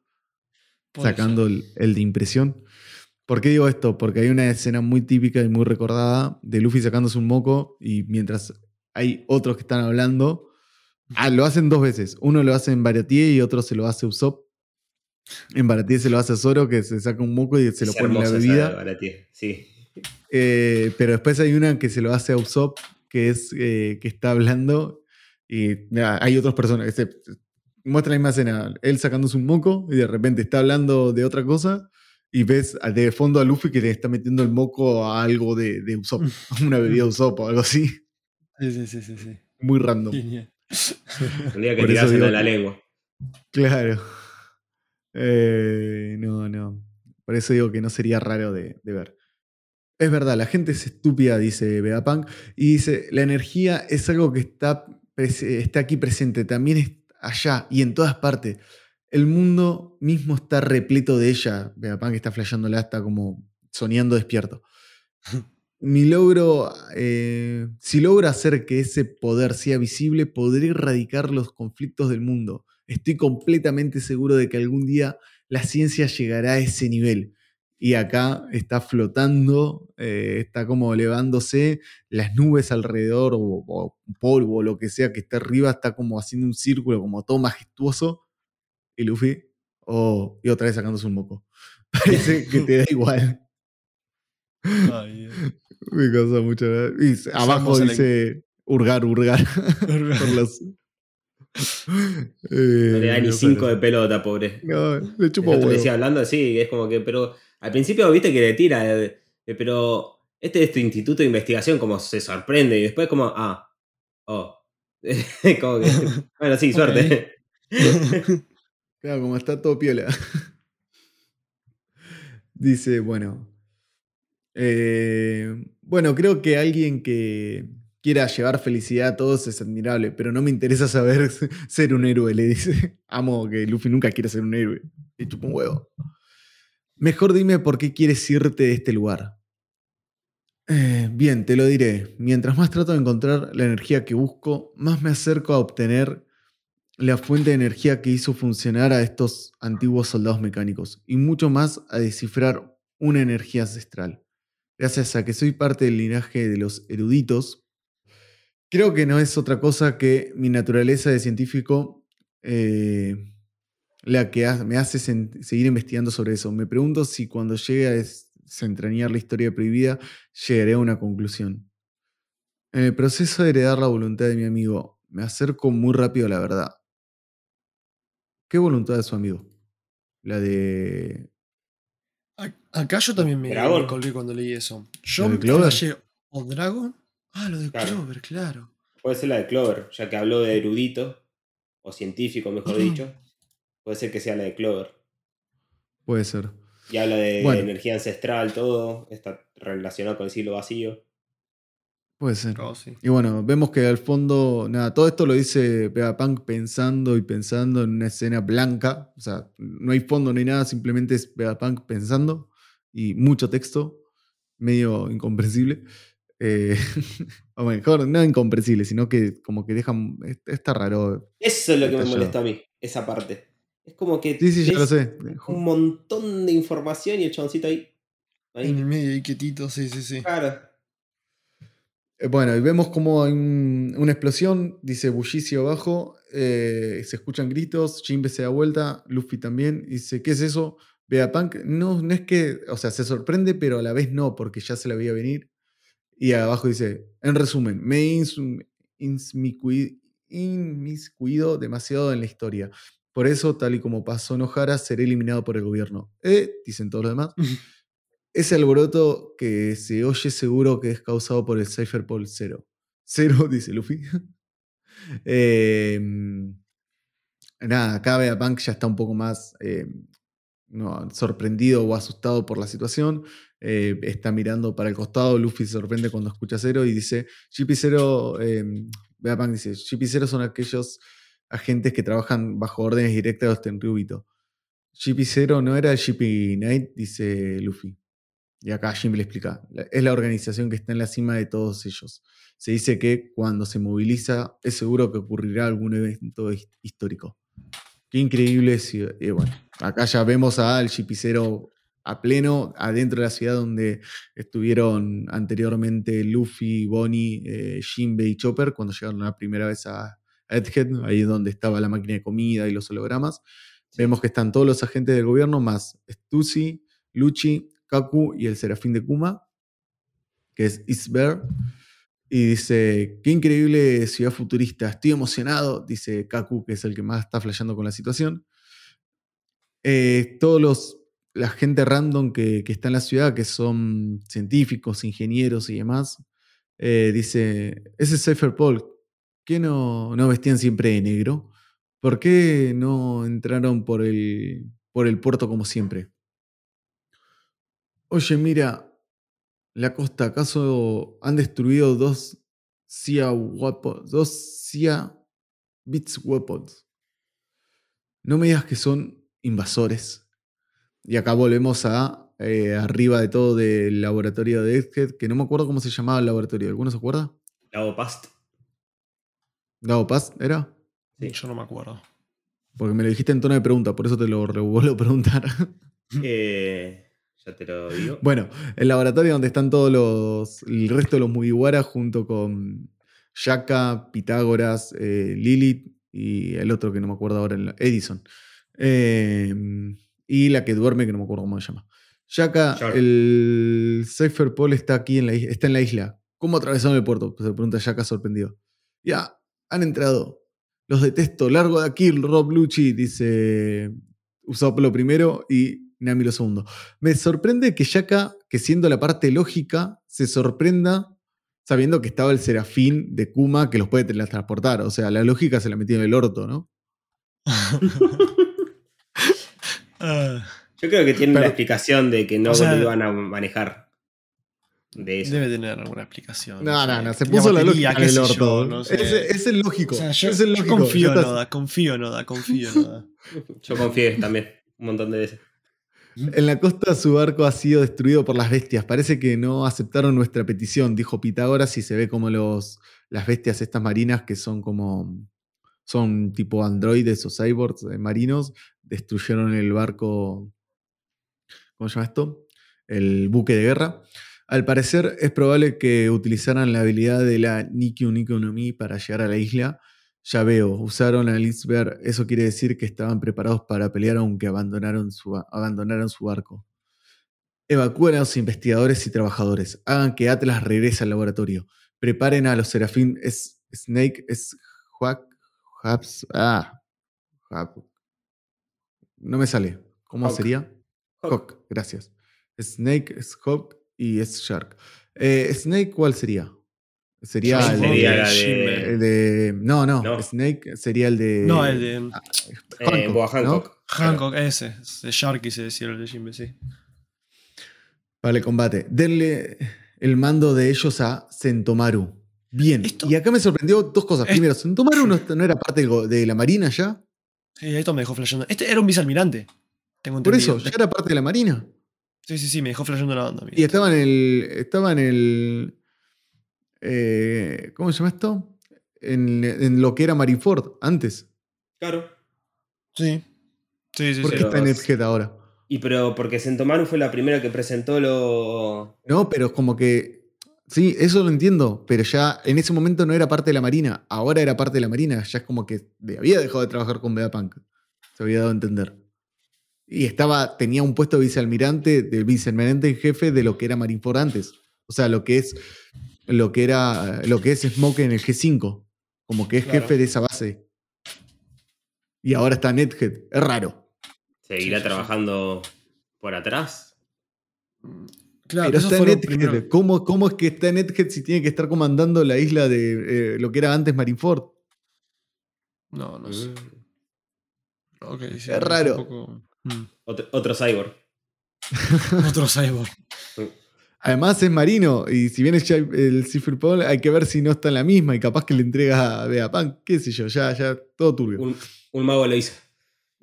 Puede sacando el, el de impresión. ¿Por qué digo esto? Porque hay una escena muy típica y muy recordada de Luffy sacándose un moco y mientras hay otros que están hablando, ah, lo hacen dos veces. Uno lo hace en Baratier y otro se lo hace Usopp. En Baratier se lo hace a Zoro que se saca un moco y se lo Es pone en la bebida. Sí. Eh, pero después hay una que se lo hace a Usopp, que es eh, que está hablando y mira, hay otras personas. que se- muestra la misma escena, él sacándose un moco y de repente está hablando de otra cosa y ves de fondo a Luffy que le está metiendo el moco a algo de, de Usopp, a una bebida Usopp o algo así. Sí, sí, sí, sí. sí. Muy random. Tendría que digo de la lengua. Claro. Eh, no, no. Por eso digo que no sería raro de, ver. Es verdad, la gente es estúpida, dice Vegapunk, y dice, la energía es algo que está, está aquí presente, también es allá y en todas partes. El mundo mismo está repleto de ella. Vegapunk está flasheándola, está como soñando despierto. Mi logro, eh, si logro hacer que ese poder sea visible, podré erradicar los conflictos del mundo. Estoy completamente seguro de que algún día la ciencia llegará a ese nivel. Y acá está flotando, eh, está como elevándose, las nubes alrededor, o, o polvo, o lo que sea que esté arriba, está como haciendo un círculo, como todo majestuoso. Y Luffy, oh, y otra vez sacándose un moco. Parece que te da igual. Dios. Me causa mucha. Y abajo dice hurgar, hurgar. Por Eh, No le da ni no 5 de pelota, pobre. No, le chupo huevo. decía hablando así, es como que, pero al principio viste que le tira, eh, eh, pero este es tu instituto de investigación, como se sorprende, y después como, ah, oh. como que, bueno, sí, suerte. Claro, como está todo piola. Dice, bueno. eh, bueno, creo que alguien que quiera llevar felicidad a todos es admirable, pero no me interesa saber ser un héroe, le dice. Amo que Luffy nunca quiere ser un héroe. Le chupa un huevo. Mejor dime por qué quieres irte de este lugar. Eh, bien, te lo diré. Mientras más trato de encontrar la energía que busco, más me acerco a obtener la fuente de energía que hizo funcionar a estos antiguos soldados mecánicos y mucho más a descifrar una energía ancestral. Gracias a que soy parte del linaje de los eruditos, creo que no es otra cosa que mi naturaleza de científico eh, la que ha- me hace sen- seguir investigando sobre eso. Me pregunto si cuando llegue a des- desentrañar la historia prohibida, llegaré a una conclusión. En el proceso de heredar la voluntad de mi amigo, me acerco muy rápido a la verdad. ¿Qué voluntad de su amigo? La de. Acá yo también me, colgué cuando leí eso. Yo ¿Lo de me ¿O Dragon? Ah, lo de Claro. Clover, claro. Puede ser la de Clover, ya que habló de erudito, o científico, mejor dicho. Puede ser que sea la de Clover. Puede ser. Y habla de Bueno. energía ancestral, todo. Está relacionado con el siglo vacío. Puede ser. Oh, sí. Y bueno, vemos que al fondo, nada, todo esto lo dice Vegapunk pensando y pensando en una escena blanca. O sea, no hay fondo, no hay nada, simplemente es Vegapunk pensando y mucho texto, medio incomprensible. Eh, o mejor, no incomprensible, sino que como que dejan. Está raro. Eso es lo que me molesta a mí, esa parte. Es como que Sí, sí, ya lo sé. un montón de información y el chaboncito ahí. ahí. En el medio ahí quietito, sí, sí, sí. Claro. Eh, Bueno, y vemos como hay un- una explosión, dice bullicio abajo, eh, se escuchan gritos, Jinbe se da vuelta, Luffy también, y dice, ¿qué es eso? Vegapunk, no, no es que, o sea, se sorprende, pero a la vez no, porque ya se la veía venir. Y abajo dice, en resumen, me he inmiscuido demasiado en la historia. Por eso, tal y como pasó en Ohara, seré eliminado por el gobierno. Eh, dicen todos los demás. Ese alboroto que se oye seguro que es causado por el Cypherpol 0. Cero, dice Luffy. Eh, nada, acá Vegapunk ya está un poco más eh, no, sorprendido o asustado por la situación. Eh, está mirando para el costado. Luffy se sorprende cuando escucha Cero y dice: GP0, eh, Vegapunk dice: GP0 son aquellos agentes que trabajan bajo órdenes directas de Tenryubito. GP0 no era el GP Knight, dice Luffy. Y acá Jimmy le explica, es la organización que está en la cima de todos ellos. Se dice que cuando se moviliza es seguro que ocurrirá algún evento his- histórico. Qué increíble. eh, bueno, acá ya vemos al GP0 a pleno, adentro de la ciudad donde estuvieron anteriormente Luffy, Bonnie, eh, Jinbe y Chopper cuando llegaron la primera vez a Egghead, ahí es donde estaba la máquina de comida y los hologramas. Vemos que están todos los agentes del gobierno, más Stussy, Luchi, Kaku y el serafín de Kuma, que es Isber. Y dice, qué increíble ciudad futurista, estoy emocionado, dice Kaku, que es el que más está flasheando con la situación. Eh, todos los la gente random que, que está en la ciudad, que son científicos, ingenieros y demás, eh, dice, ese Cypher Paul, ¿qué no, no vestían siempre de negro? ¿Por qué no entraron por el, por el puerto como siempre? Oye, mira, la costa, ¿acaso han destruido dos CIA weapons, dos CIA Bits Weapons? No me digas que son invasores. Y acá volvemos a eh, arriba de todo del laboratorio de Egghead, que no me acuerdo cómo se llamaba el laboratorio. ¿Alguno se acuerda? Lago Past. ¿Lago Paz era? Sí. Yo no me acuerdo. Porque me lo dijiste en tono de pregunta, por eso te lo vuelvo a preguntar. Eh, ya te lo digo. bueno, el laboratorio donde están todos los. el resto de los Mugiwara junto con Shaka, Pitágoras, eh, Lilith y el otro que no me acuerdo ahora, Edison. Eh, y la que duerme, que no me acuerdo cómo se llama. Shaka, el Cypher Paul está aquí en la isla, está en la isla. ¿Cómo atravesaron el puerto? Se pregunta Shaka sorprendido. Ya, han entrado. Los detesto. Largo de aquí, Rob Lucci, dice Usopp lo primero y Nami lo segundo. Me sorprende que Shaka, que siendo la parte lógica, se sorprenda sabiendo que estaba el serafín de Kuma que los puede teletransportar. O sea, la lógica se la metió en el orto, ¿no? Ah, Yo creo que tiene Pero- una explicación de que no O sea- lo iban a manejar. De eso. debe tener alguna explicación. No, no, no, se puso la batería, lógica qué en el sé orto. yo, no sé. es, es el lógico. O sea, yo, es el yo lógico. confío Ya en. Oda, confío en Oda, confío en Oda. Yo confié también un montón de veces. En la costa su barco ha sido destruido por las bestias. Parece que no aceptaron nuestra petición, dijo Pitágoras, y se ve como los, las bestias estas marinas que son como son tipo androides o cyborgs eh, marinos, destruyeron el barco. ¿Cómo se llama esto? El buque de guerra. Al parecer es probable que utilizaran la habilidad de la Nikyu Nikyu no Mi para llegar a la isla. Ya veo, usaron al iceberg. Eso quiere decir que estaban preparados para pelear aunque abandonaron su, abandonaron su barco. Evacúen a los investigadores y trabajadores. Hagan que Atlas regrese al laboratorio. Preparen a los Serafín Snake, es Huac, Haps, ah, no me sale. ¿Cómo Hawk. sería? Hawk. Hawk, gracias. Snake es Hawk y es Shark. Eh, Snake, ¿cuál sería? Sería Shark el sería de, la Shinbe. de el de- No, no, No. Snake sería el de. No, el de ah, eh, Hancock, ¿no? Hancock. Hancock, ese. De Sharky se decía el de Jimbe, sí. El combate. Denle el mando de ellos a Sentomaru. Bien. Esto- Y acá me sorprendió dos cosas. Primero, Sentomaru no, no era parte de la Marina ya. Sí, esto me dejó flasheando. Este era un vicealmirante. Tengo Por entendido. eso, ya era parte de la Marina. Sí, sí, sí, me dejó flasheando la banda. Y estaba en el. Estaba en el. eh, ¿Cómo se llama esto? En, en lo que era Marineford antes. Claro. Sí. Sí, sí, ¿Por sí. qué está en Edgehead ahora? Y pero porque Sentomaru fue la primera que presentó lo. No, pero es como que. Sí, eso lo entiendo, pero ya en ese momento no era parte de la Marina, ahora era parte de la Marina, ya es como que había dejado de trabajar con Vegapunk. Se había dado a entender. Y estaba, tenía un puesto de vicealmirante, de vicealmirante en jefe de lo que era Marineford antes. O sea, lo que es lo que era lo que es Smoke en el G5, como que es Claro. jefe de esa base. Y ahora está Nethead, es raro. Seguirá Sí, sí, sí. trabajando por atrás. Claro, Pero está lo Nethead. ¿Cómo, ¿Cómo es que está en Nethead si tiene que estar comandando la isla de eh, lo que era antes Marineford? No, no sé. Mm. Ok, sí, Es raro. poco- Mm. Otro, otro cyborg. Otro cyborg. Además es marino y si viene el Cipher Paul hay que ver si no está en la misma y capaz que le entrega a Vegapunk, qué sé yo, ya, ya, todo turbio. Un, un mago lo hizo.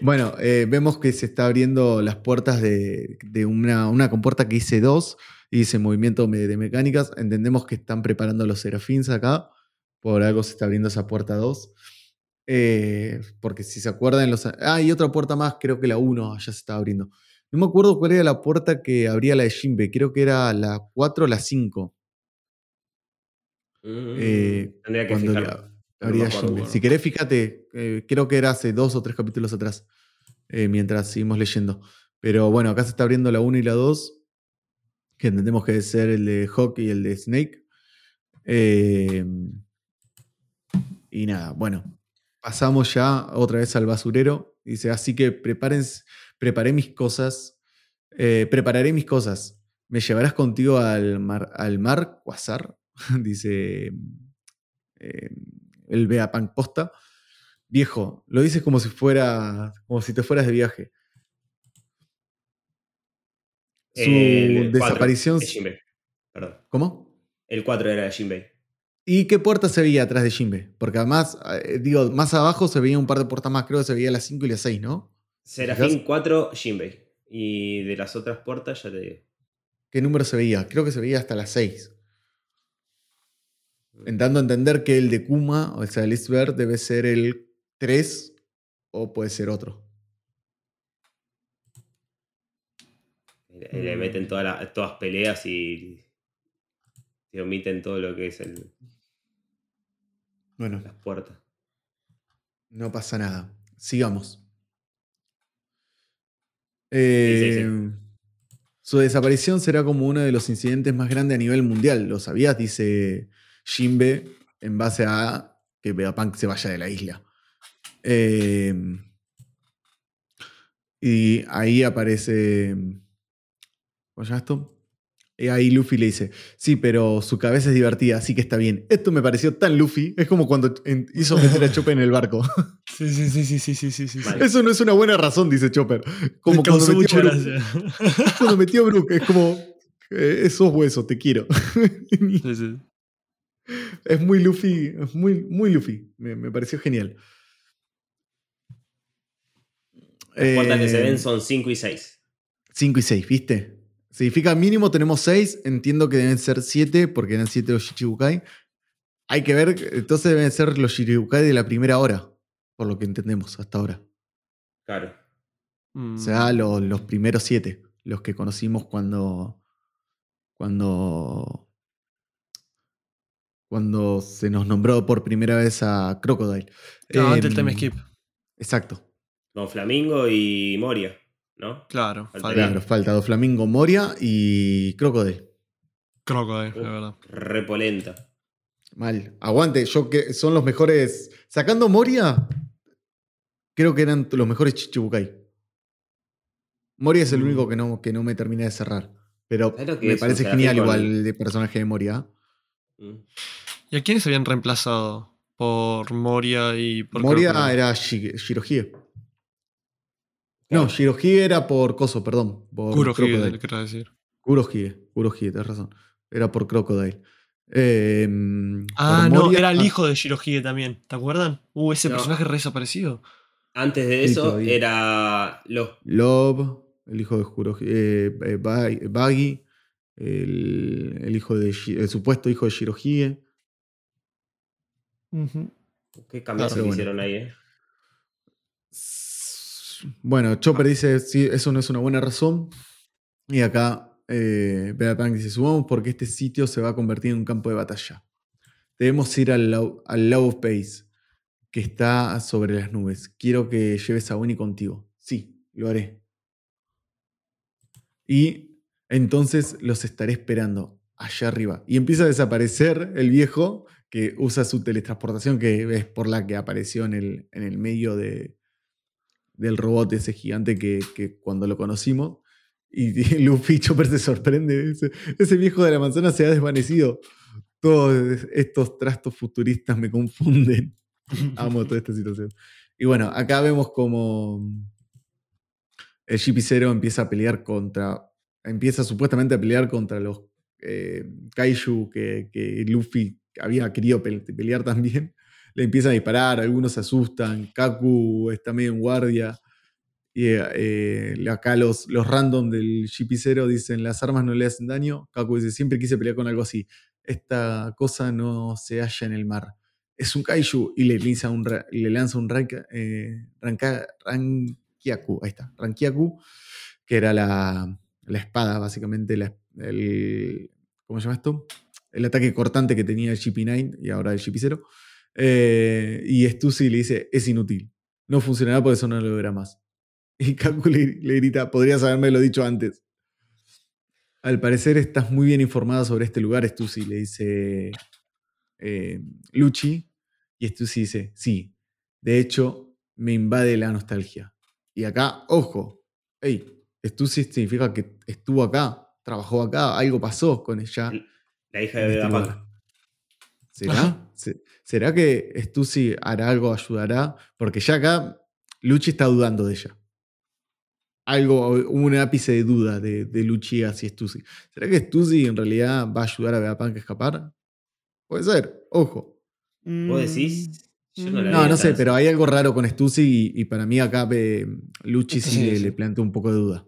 bueno, eh, vemos que se está abriendo las puertas de, de una, una compuerta que dice 2 y dice movimiento de mecánicas. Entendemos que están preparando los serafins acá. Por algo se está abriendo esa puerta 2. Eh, porque si se acuerdan, los. Ah, y otra puerta más, creo que la 1 ya se está abriendo. No me acuerdo cuál era la puerta que abría la de Jinbe, creo que era la 4 o la 5. Mm, Eh, Tendría que fijarme. Bueno. Si querés, fíjate, eh, creo que era hace dos o tres capítulos atrás, eh, mientras seguimos leyendo. Pero bueno, acá se está abriendo la 1 y la 2, que entendemos que debe ser el de Hawk y el de Snake. Eh, y nada, bueno, pasamos ya otra vez al basurero Dice, así que preparen, preparé mis cosas, eh, prepararé mis cosas. ¿Me llevarás contigo al mar, al mar Quasar? Dice eh, el Beapunk posta. Viejo, lo dices como si fuera, como si te fueras de viaje. Su El desaparición. de Jinbei. Perdón. ¿Cómo? El 4 era de Jinbei. ¿Y qué puerta se veía atrás de Jimbe? Porque además, eh, digo, más abajo se veía un par de puertas más, creo que se veía las 5 y las 6, ¿no? Serafín 4, Jinbei. Y de las otras puertas ya te digo. ¿Qué número se veía? Creo que se veía hasta las 6. Dando a entender que el de Kuma, o sea, el iceberg, debe ser el 3 o puede ser otro. Le, Mm. meten todas las todas peleas y te omiten todo lo que es el- Bueno, las puertas. no pasa nada. Sigamos. sí, Eh, Su desaparición será como uno de los incidentes más grandes a nivel mundial. ¿Lo sabías? Dice Jimbe en base a que Vegapunk se vaya de la isla. Eh, y ahí aparece. ¿Cómo esto? Y ahí Luffy le dice: Sí, pero su cabeza es divertida, así que está bien. Esto me pareció tan Luffy. Es como cuando hizo meter a Chopper en el barco. Sí, sí, sí, sí, sí, sí, sí. Eso no es una buena razón, dice Chopper. Como Me cuando metió, mucha a Brook, gracia. cuando metió a Brook, es como. eh, esos huesos, te quiero. Sí, sí. Es muy Luffy, es muy, muy Luffy. Me, me pareció genial. Las puertas que se Eh, ven son 5 y 6. 5 y 6, ¿viste? Significa mínimo tenemos 6. Entiendo que deben ser 7 porque eran 7 los Shichibukai. Hay que ver, entonces deben ser los Shichibukai de la primera hora, por lo que entendemos hasta ahora. Claro. Mm. O sea, lo- los primeros 7, los que conocimos cuando. Cuando. Cuando se nos nombró por primera vez a Crocodile. Antes del Em, time skip. Exacto. Don Flamingo y Moria, ¿no? Claro, Falta. Claro, falta Doflamingo Moria y Crocodile. Crocodile, Uh. es verdad. Repolenta. Mal. Aguante, yo que son los mejores. Sacando Moria, creo que eran los mejores Chichibukai. Moria es el Mm. único que no, que no me termina de cerrar. Pero ¿Sabes lo que me parece genial con- igual el de personaje de Moria. Mm. ¿Y a quiénes habían reemplazado? Por Moria y por Moria era Shi- Shirohige. Claro. No, Shirohige era por Coso, perdón. Por Kurohige, Crocodile. quiero decir. Kurohige, Kurohige, tenés razón. Era por Crocodile. Eh, Ah, no, Moria- era el hijo de Shirohige también. ¿Te acuerdan? Uh, ese No. personaje re desaparecido. Antes de eso era los Love, el hijo de Kurohige, eh, eh, Ba- Baggy, el, el hijo de el supuesto hijo de Shirohige. ¿Qué cambios se pero bueno. hicieron ahí, eh? Bueno, Chopper dice, sí, eso no es una buena razón. Y acá eh, dice, subamos porque este sitio se va a convertir en un campo de batalla. Debemos ir al, Low- al Love Base, que está sobre las nubes. Quiero que lleves a Winnie contigo. Sí, lo haré. Y entonces los estaré esperando allá arriba. Y empieza a desaparecer el viejo que usa su teletransportación, que es por la que apareció en el, en el medio de, del robot ese gigante que, que cuando lo conocimos. Y, Luffy Chopper se sorprende. Ese, ese viejo de la manzana se ha desvanecido. Todos estos trastos futuristas me confunden. Amo toda esta situación. Y bueno, acá vemos como el GP0 empieza a pelear contra. Empieza supuestamente a pelear contra los eh, Kaiju que, Luffy había querido pe- pelear también. Le empiezan a disparar, algunos se asustan. Kaku está medio en guardia. Y eh, eh, acá los, los random del GP0 dicen: Las armas no le hacen daño. Kaku dice: Siempre quise pelear con algo así. Esta cosa no se halla en el mar es un kaiju y le lanza un, le lanza un eh, Rankiaku, ahí está, Rankiaku, que era la, la espada, básicamente, el, ¿cómo se llama esto? El ataque cortante que tenía el GP9 y ahora el GP0. Eh, y Stussy le dice, es inútil, no funcionará por eso no lo verá más. Y Kaku le, le grita, podrías haberme lo dicho antes. Al parecer estás muy bien informada sobre este lugar, Stussy, le dice eh, Luchi. Y Stussy dice, sí, de hecho me invade la nostalgia. Y acá, ojo, hey, Stussy significa que estuvo acá, trabajó acá, algo pasó con ella. La hija de este Vegapunk. lugar. ¿Será? Se- ¿Será que Stussy hará algo, ayudará? Porque ya acá Luchi está dudando de ella. Algo, hubo un ápice de duda de, de Luchi hacia Stussy. ¿Será que Stussy en realidad va a ayudar a Vegapunk a escapar? Puede ser, ojo. ¿Vos decís? Yo no la No, no sé, pero hay algo raro con Stussy y, y para mí acá eh, Luchi sí, Sí, le, sí. le plantea un poco de duda.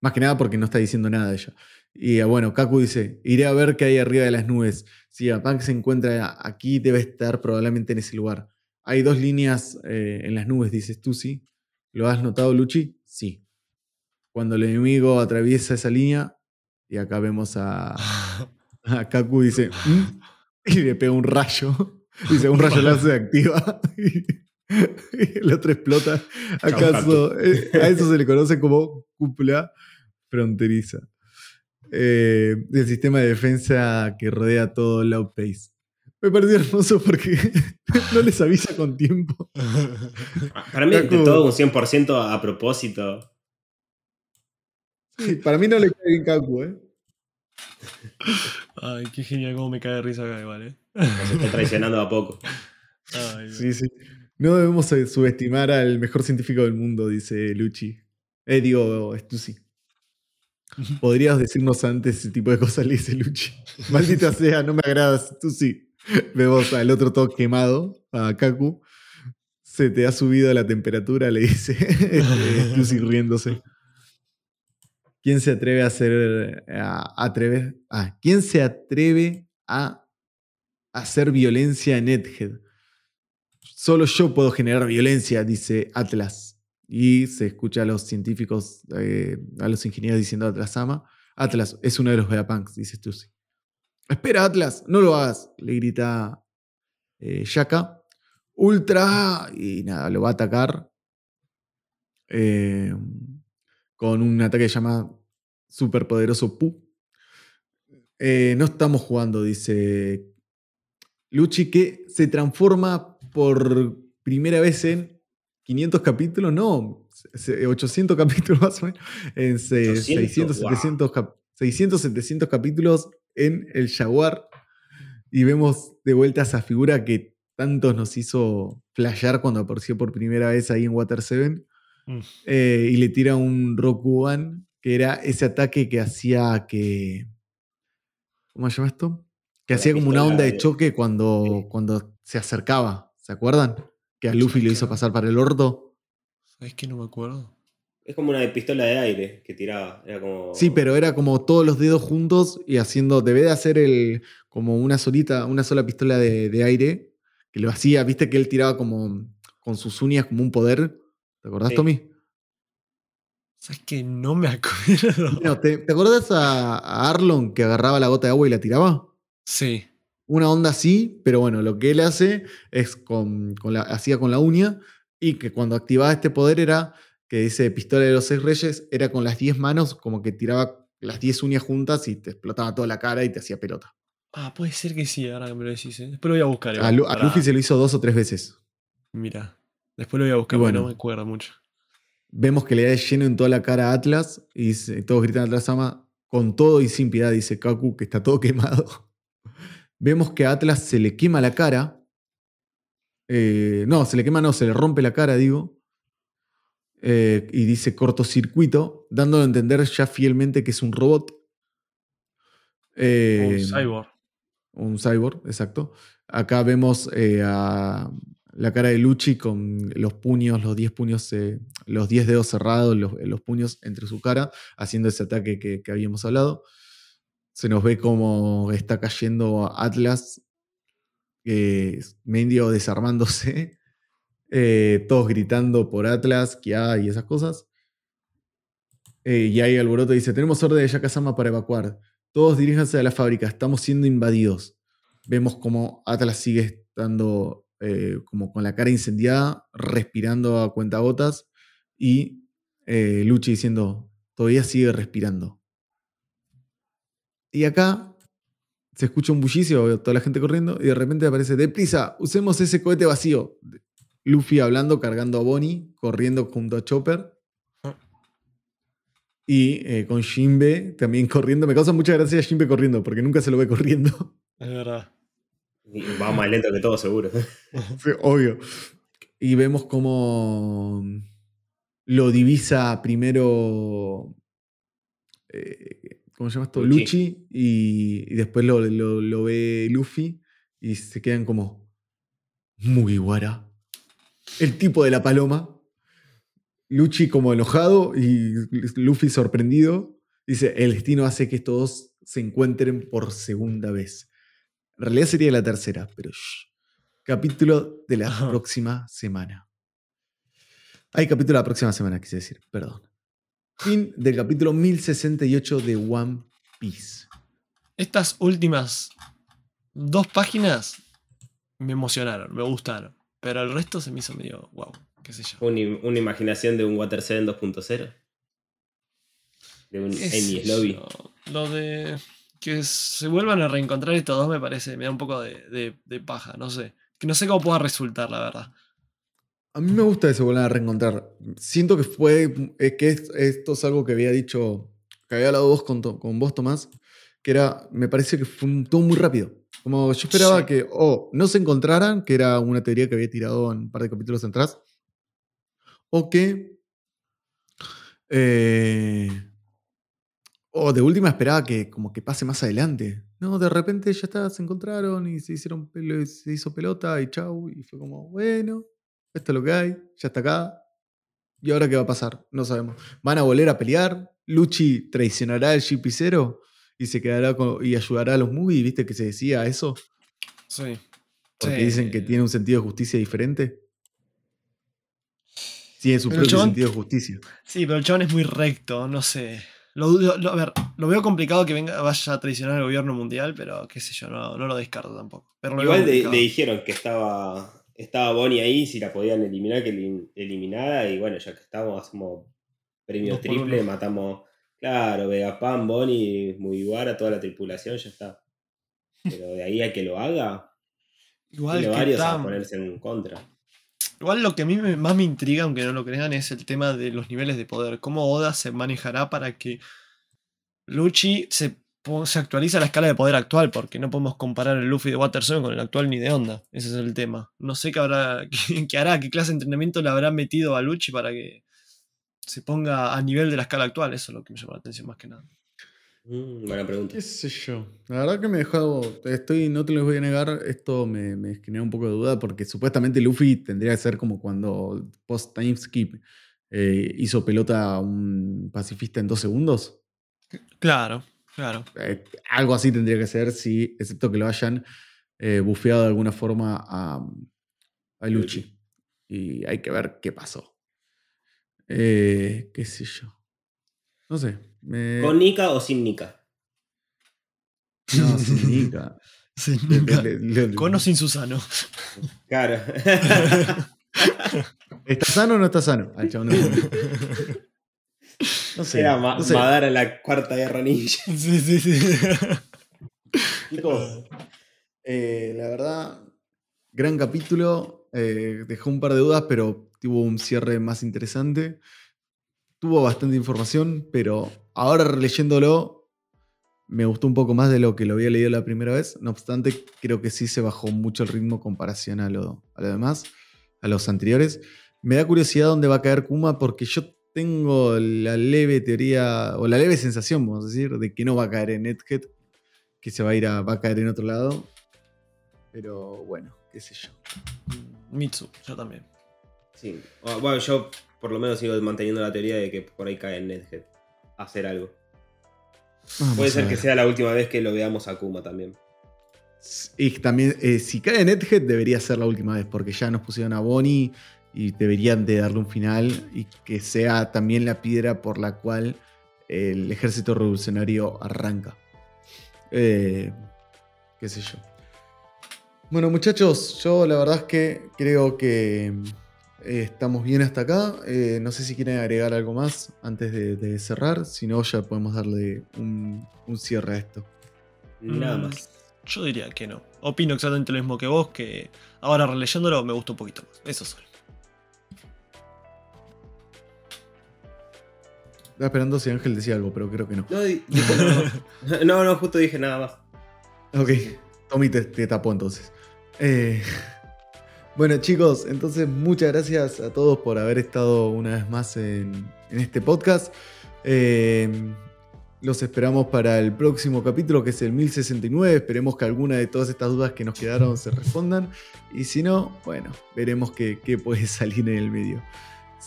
Más que nada porque no está diciendo nada de ella. Y eh, bueno, Kaku dice, iré a ver qué hay arriba de las nubes. Si Vegapunk se encuentra aquí, debe estar probablemente en ese lugar. Hay dos líneas eh, en las nubes, dice Stussy. ¿Lo has notado, Luchi? Sí. Cuando el enemigo atraviesa esa línea, y acá vemos a, a Kaku, dice, "¿Mm?", y le pega un rayo. Dice, un rayo láser se activa. Y, y el otro explota. ¿Acaso? eh, a eso se le conoce como cúpula fronteriza. Eh, el sistema de defensa que rodea todo el Outpace. Me pareció hermoso porque no les avisa con tiempo. Para mí Kaku- todo un 100% a propósito. Sí, para mí no le cae bien Kaku, ¿eh? Ay, qué genial cómo me cae de risa acá igual, eh. Nos está traicionando a poco. Ay. Sí, sí. No debemos eh, subestimar al mejor científico del mundo, dice Luchi. Eh, digo, Stussy. Podrías decirnos antes ese tipo de cosas, le dice Luchi. Maldita sea, no me agradas, Stussy. Vemos al otro todo quemado, a Kaku. Se te ha subido la temperatura, le dice este, Stussy riéndose. ¿Quién se atreve a hacer. a atreve, ah, ¿Quién se atreve a hacer violencia en Edhead? Solo yo puedo generar violencia, dice Atlas. Y se escucha a los científicos, eh, a los ingenieros diciendo a Atlas ama. Atlas es uno de los Vegapunks, dice Stussy. Espera, Atlas, no lo hagas, le grita eh, Shaka. Ultra. Y nada, lo va a atacar. eh, con un ataque que se llama Superpoderoso Pu. Eh, no estamos jugando, dice Luchi, que se transforma por primera vez en 500 capítulos, no, se- 800 capítulos más o menos, en se- 800, 600, wow. 700, cap- 600, 700 capítulos en el Jaguar y vemos de vuelta esa figura que tantos nos hizo flashear cuando apareció por primera vez ahí en Water 7 Mm. eh, y le tira un Rokugan, que era ese ataque que hacía que... ¿Cómo se llama esto? Que La hacía como una onda de de- choque cuando, Sí. cuando se acercaba. ¿Se acuerdan? Que a Luffy lo hizo pasar para el orto. ¿Sabes que no me acuerdo? Es como una pistola de aire que tiraba. Era como. Sí, pero era como todos los dedos juntos y haciendo. Debe de hacer el. como una solita, una sola pistola de, de aire. Que lo hacía, viste que él tiraba como con sus uñas como un poder. ¿Te acordás, Sí. Tommy? ¿Sabes que no me acuerdo? No, ¿te, te acordás a, a Arlon que agarraba la gota de agua y la tiraba? Sí. Una onda así, pero bueno, lo que él hace es con, con la, hacía con la uña y que cuando activaba este poder era que dice pistola de los seis reyes, era con las 10 manos como que tiraba las 10 uñas juntas y te explotaba toda la cara y te hacía pelota. Ah, puede ser que sí, ahora que me lo decís. ¿eh? Después lo voy a buscar. A, Luffy se lo hizo dos o tres veces. Mira. Después lo voy a buscar bueno. no me acuerdo mucho. Vemos que le da lleno en toda la cara a Atlas y todos gritan Atlas ama con todo y sin piedad, dice Kaku, que está todo quemado. Vemos que a Atlas se le quema la cara. Eh, no, se le quema, no, se le rompe la cara, digo. Eh, y dice cortocircuito, dándole a entender ya fielmente que es un robot. Eh, Un cyborg. un cyborg, exacto. Acá vemos eh, a la cara de Luchi con los puños, los 10 puños, eh, los 10 dedos cerrados, los, los puños entre su cara, haciendo ese ataque que, que habíamos hablado. Se nos ve como está cayendo Atlas, eh, medio desarmándose, eh, todos gritando por Atlas, Kia y esas cosas. Eh, y ahí alboroto dice, tenemos orden de Yakasama para evacuar. Todos diríjanse a la fábrica, estamos siendo invadidos. Vemos como Atlas sigue estando eh, como con la cara incendiada, respirando a cuentagotas, y Luchi diciendo, todavía sigue respirando. Y acá se escucha un bullicio, veo toda la gente corriendo, y de repente aparece, deprisa, usemos ese cohete vacío. Luffy hablando, cargando a Bonnie, corriendo junto a Chopper. Y eh, con Jinbe también corriendo. Me causa mucha gracia Jinbe corriendo, porque nunca se lo ve corriendo. Es verdad. Va más lento que todo, seguro. Sí, obvio. Y vemos cómo lo divisa primero. eh, ¿Cómo se llama esto? Luchi. Luchi. y, y después lo, lo- lo ve Luffy. Y se quedan como. Mugiwara. El tipo de la paloma. Luchi como enojado y Luffy sorprendido. Dice: El destino hace que estos dos se encuentren por segunda vez. En realidad sería la tercera, pero. shh. Capítulo de la Ajá. próxima semana. Hay capítulo de la próxima semana, quise decir, perdón. Fin del capítulo 1068 de One Piece. Estas últimas dos páginas me emocionaron, me gustaron. Pero el resto se me hizo medio wow, qué sé yo. Una, una imaginación de un Water 7 2.0. De un sé Lobby. yo. Lo de que se vuelvan a reencontrar estos dos me parece, me da un poco de, de- de paja, no sé. Que no sé cómo pueda resultar, la verdad. A mí me gusta que se vuelvan a reencontrar. Siento que fue. eh, que es- esto es algo que había dicho. Que había hablado vos con, con vos, Tomás. Que era. Me parece que fue un- todo muy rápido. Como yo esperaba Sí. que. O no se encontraran, que era una teoría que había tirado en un par de capítulos atrás. O que. eh, o de última esperaba que como que pase más adelante. No, de repente ya está, se encontraron y se hicieron se hizo pelota y chau. Y fue como, bueno, esto es lo que hay, ya está acá. ¿Y ahora qué va a pasar? No sabemos. ¿Van a volver a pelear? ¿Luchi traicionará al GP0 y se quedará con- y ayudará a los movies? ¿Viste que se decía eso? Sí. Porque Sí. dicen que tiene un sentido de justicia diferente. Tiene su Pero el propio sentido de justicia. Sí, pero el chabón es muy recto, no sé. Lo, a ver, lo veo complicado que venga, vaya a traicionar al gobierno mundial, pero qué sé yo, no, no lo descarto tampoco. Pero lo veo Igual le dijeron que estaba, estaba Bonnie ahí, si la podían eliminar, que elim- eliminara. Y bueno, ya que estamos, hacemos premio Dos triple, matamos, claro, Vegapam, Bonnie, Mugiwara, toda la tripulación, ya está. Pero de ahí a que lo haga, Igual, tiene que varios a ponerse en contra. igual lo que a mí más me intriga, aunque no lo crean, es el tema de los niveles de poder. ¿Cómo Oda se manejará para que Luchi se, se actualice a la escala de poder actual? Porque no podemos comparar el Luffy de Water 7 con el actual ni de onda. Ese es el tema. No sé qué, habrá, qué, qué hará, qué clase de entrenamiento le habrá metido a Luchi para que se ponga a nivel de la escala actual. Eso es lo que me llama la atención más que nada. Mm, buena pregunta. ¿Qué sé yo? La verdad que me dejó. Estoy, no te lo voy a negar, esto me, me genera un poco de duda porque supuestamente Luffy tendría que ser como cuando post time skip eh, hizo pelota a un pacifista en dos segundos. Claro, claro. Eh, algo así tendría que ser, sí, excepto que lo hayan eh, bufeado de alguna forma a, a Luchi. Y hay que ver qué pasó. Eh, ¿Qué sé yo? No sé. me- ¿Con Nika o sin Nika? No, sin Nika. Sin Le- nunca- le- le- Con o sin Susano. Claro. ¿Está sano o no está sano? No. No sé. Era Ma- no sé. Madara la cuarta guerra ninja. sí, sí, sí. Chicos, eh, la verdad, gran capítulo. eh, dejó un par de dudas, pero tuvo un cierre más interesante. Tuvo bastante información, pero ahora releyéndolo me gustó un poco más de lo que lo había leído la primera vez. No obstante, creo que sí se bajó mucho el ritmo en comparación a lo, a lo demás, a los anteriores. Me da curiosidad dónde va a caer Kuma porque yo tengo la leve teoría, o la leve sensación, vamos a decir, de que no va a caer en Nethead, que se va a ir a, va a caer en otro lado. Pero bueno, qué sé yo. Mitsu, yo también. Sí. O- Bueno, yo por lo menos sigo manteniendo la teoría de que por ahí cae en Nedhead a hacer algo. Vamos Puede ser que sea la última vez que lo veamos a Kuma también. Y también, eh, si cae Nethead, debería ser la última vez, porque ya nos pusieron a Bonnie y deberían de darle un final y que sea también la piedra por la cual el ejército revolucionario arranca. Eh, qué sé yo. Bueno, muchachos, yo la verdad es que creo que eh, estamos bien hasta acá. Eh, no sé si quieren agregar algo más antes de, de cerrar. Si no, ya podemos darle un, un cierre a esto. Nada Mm, más. Yo diría que no. Opino exactamente lo mismo que vos, que ahora releyéndolo me gustó un poquito más. Eso solo. Estaba esperando si Ángel decía algo, pero creo que no. No, no. no, no, justo dije nada más. Ok, Tommy te, te tapó entonces. Eh, bueno chicos, entonces muchas gracias a todos por haber estado una vez más en, en este podcast. Eh, los esperamos para el próximo capítulo que es el 1069. Esperemos que alguna de todas estas dudas que nos quedaron se respondan. Y si no, bueno, veremos qué, qué puede salir en el medio.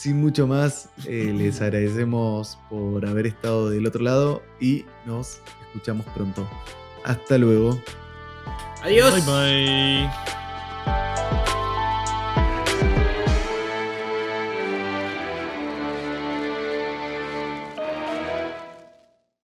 Sin mucho más, eh, les agradecemos por haber estado del otro lado y nos escuchamos pronto. Hasta luego. Adiós. Bye bye.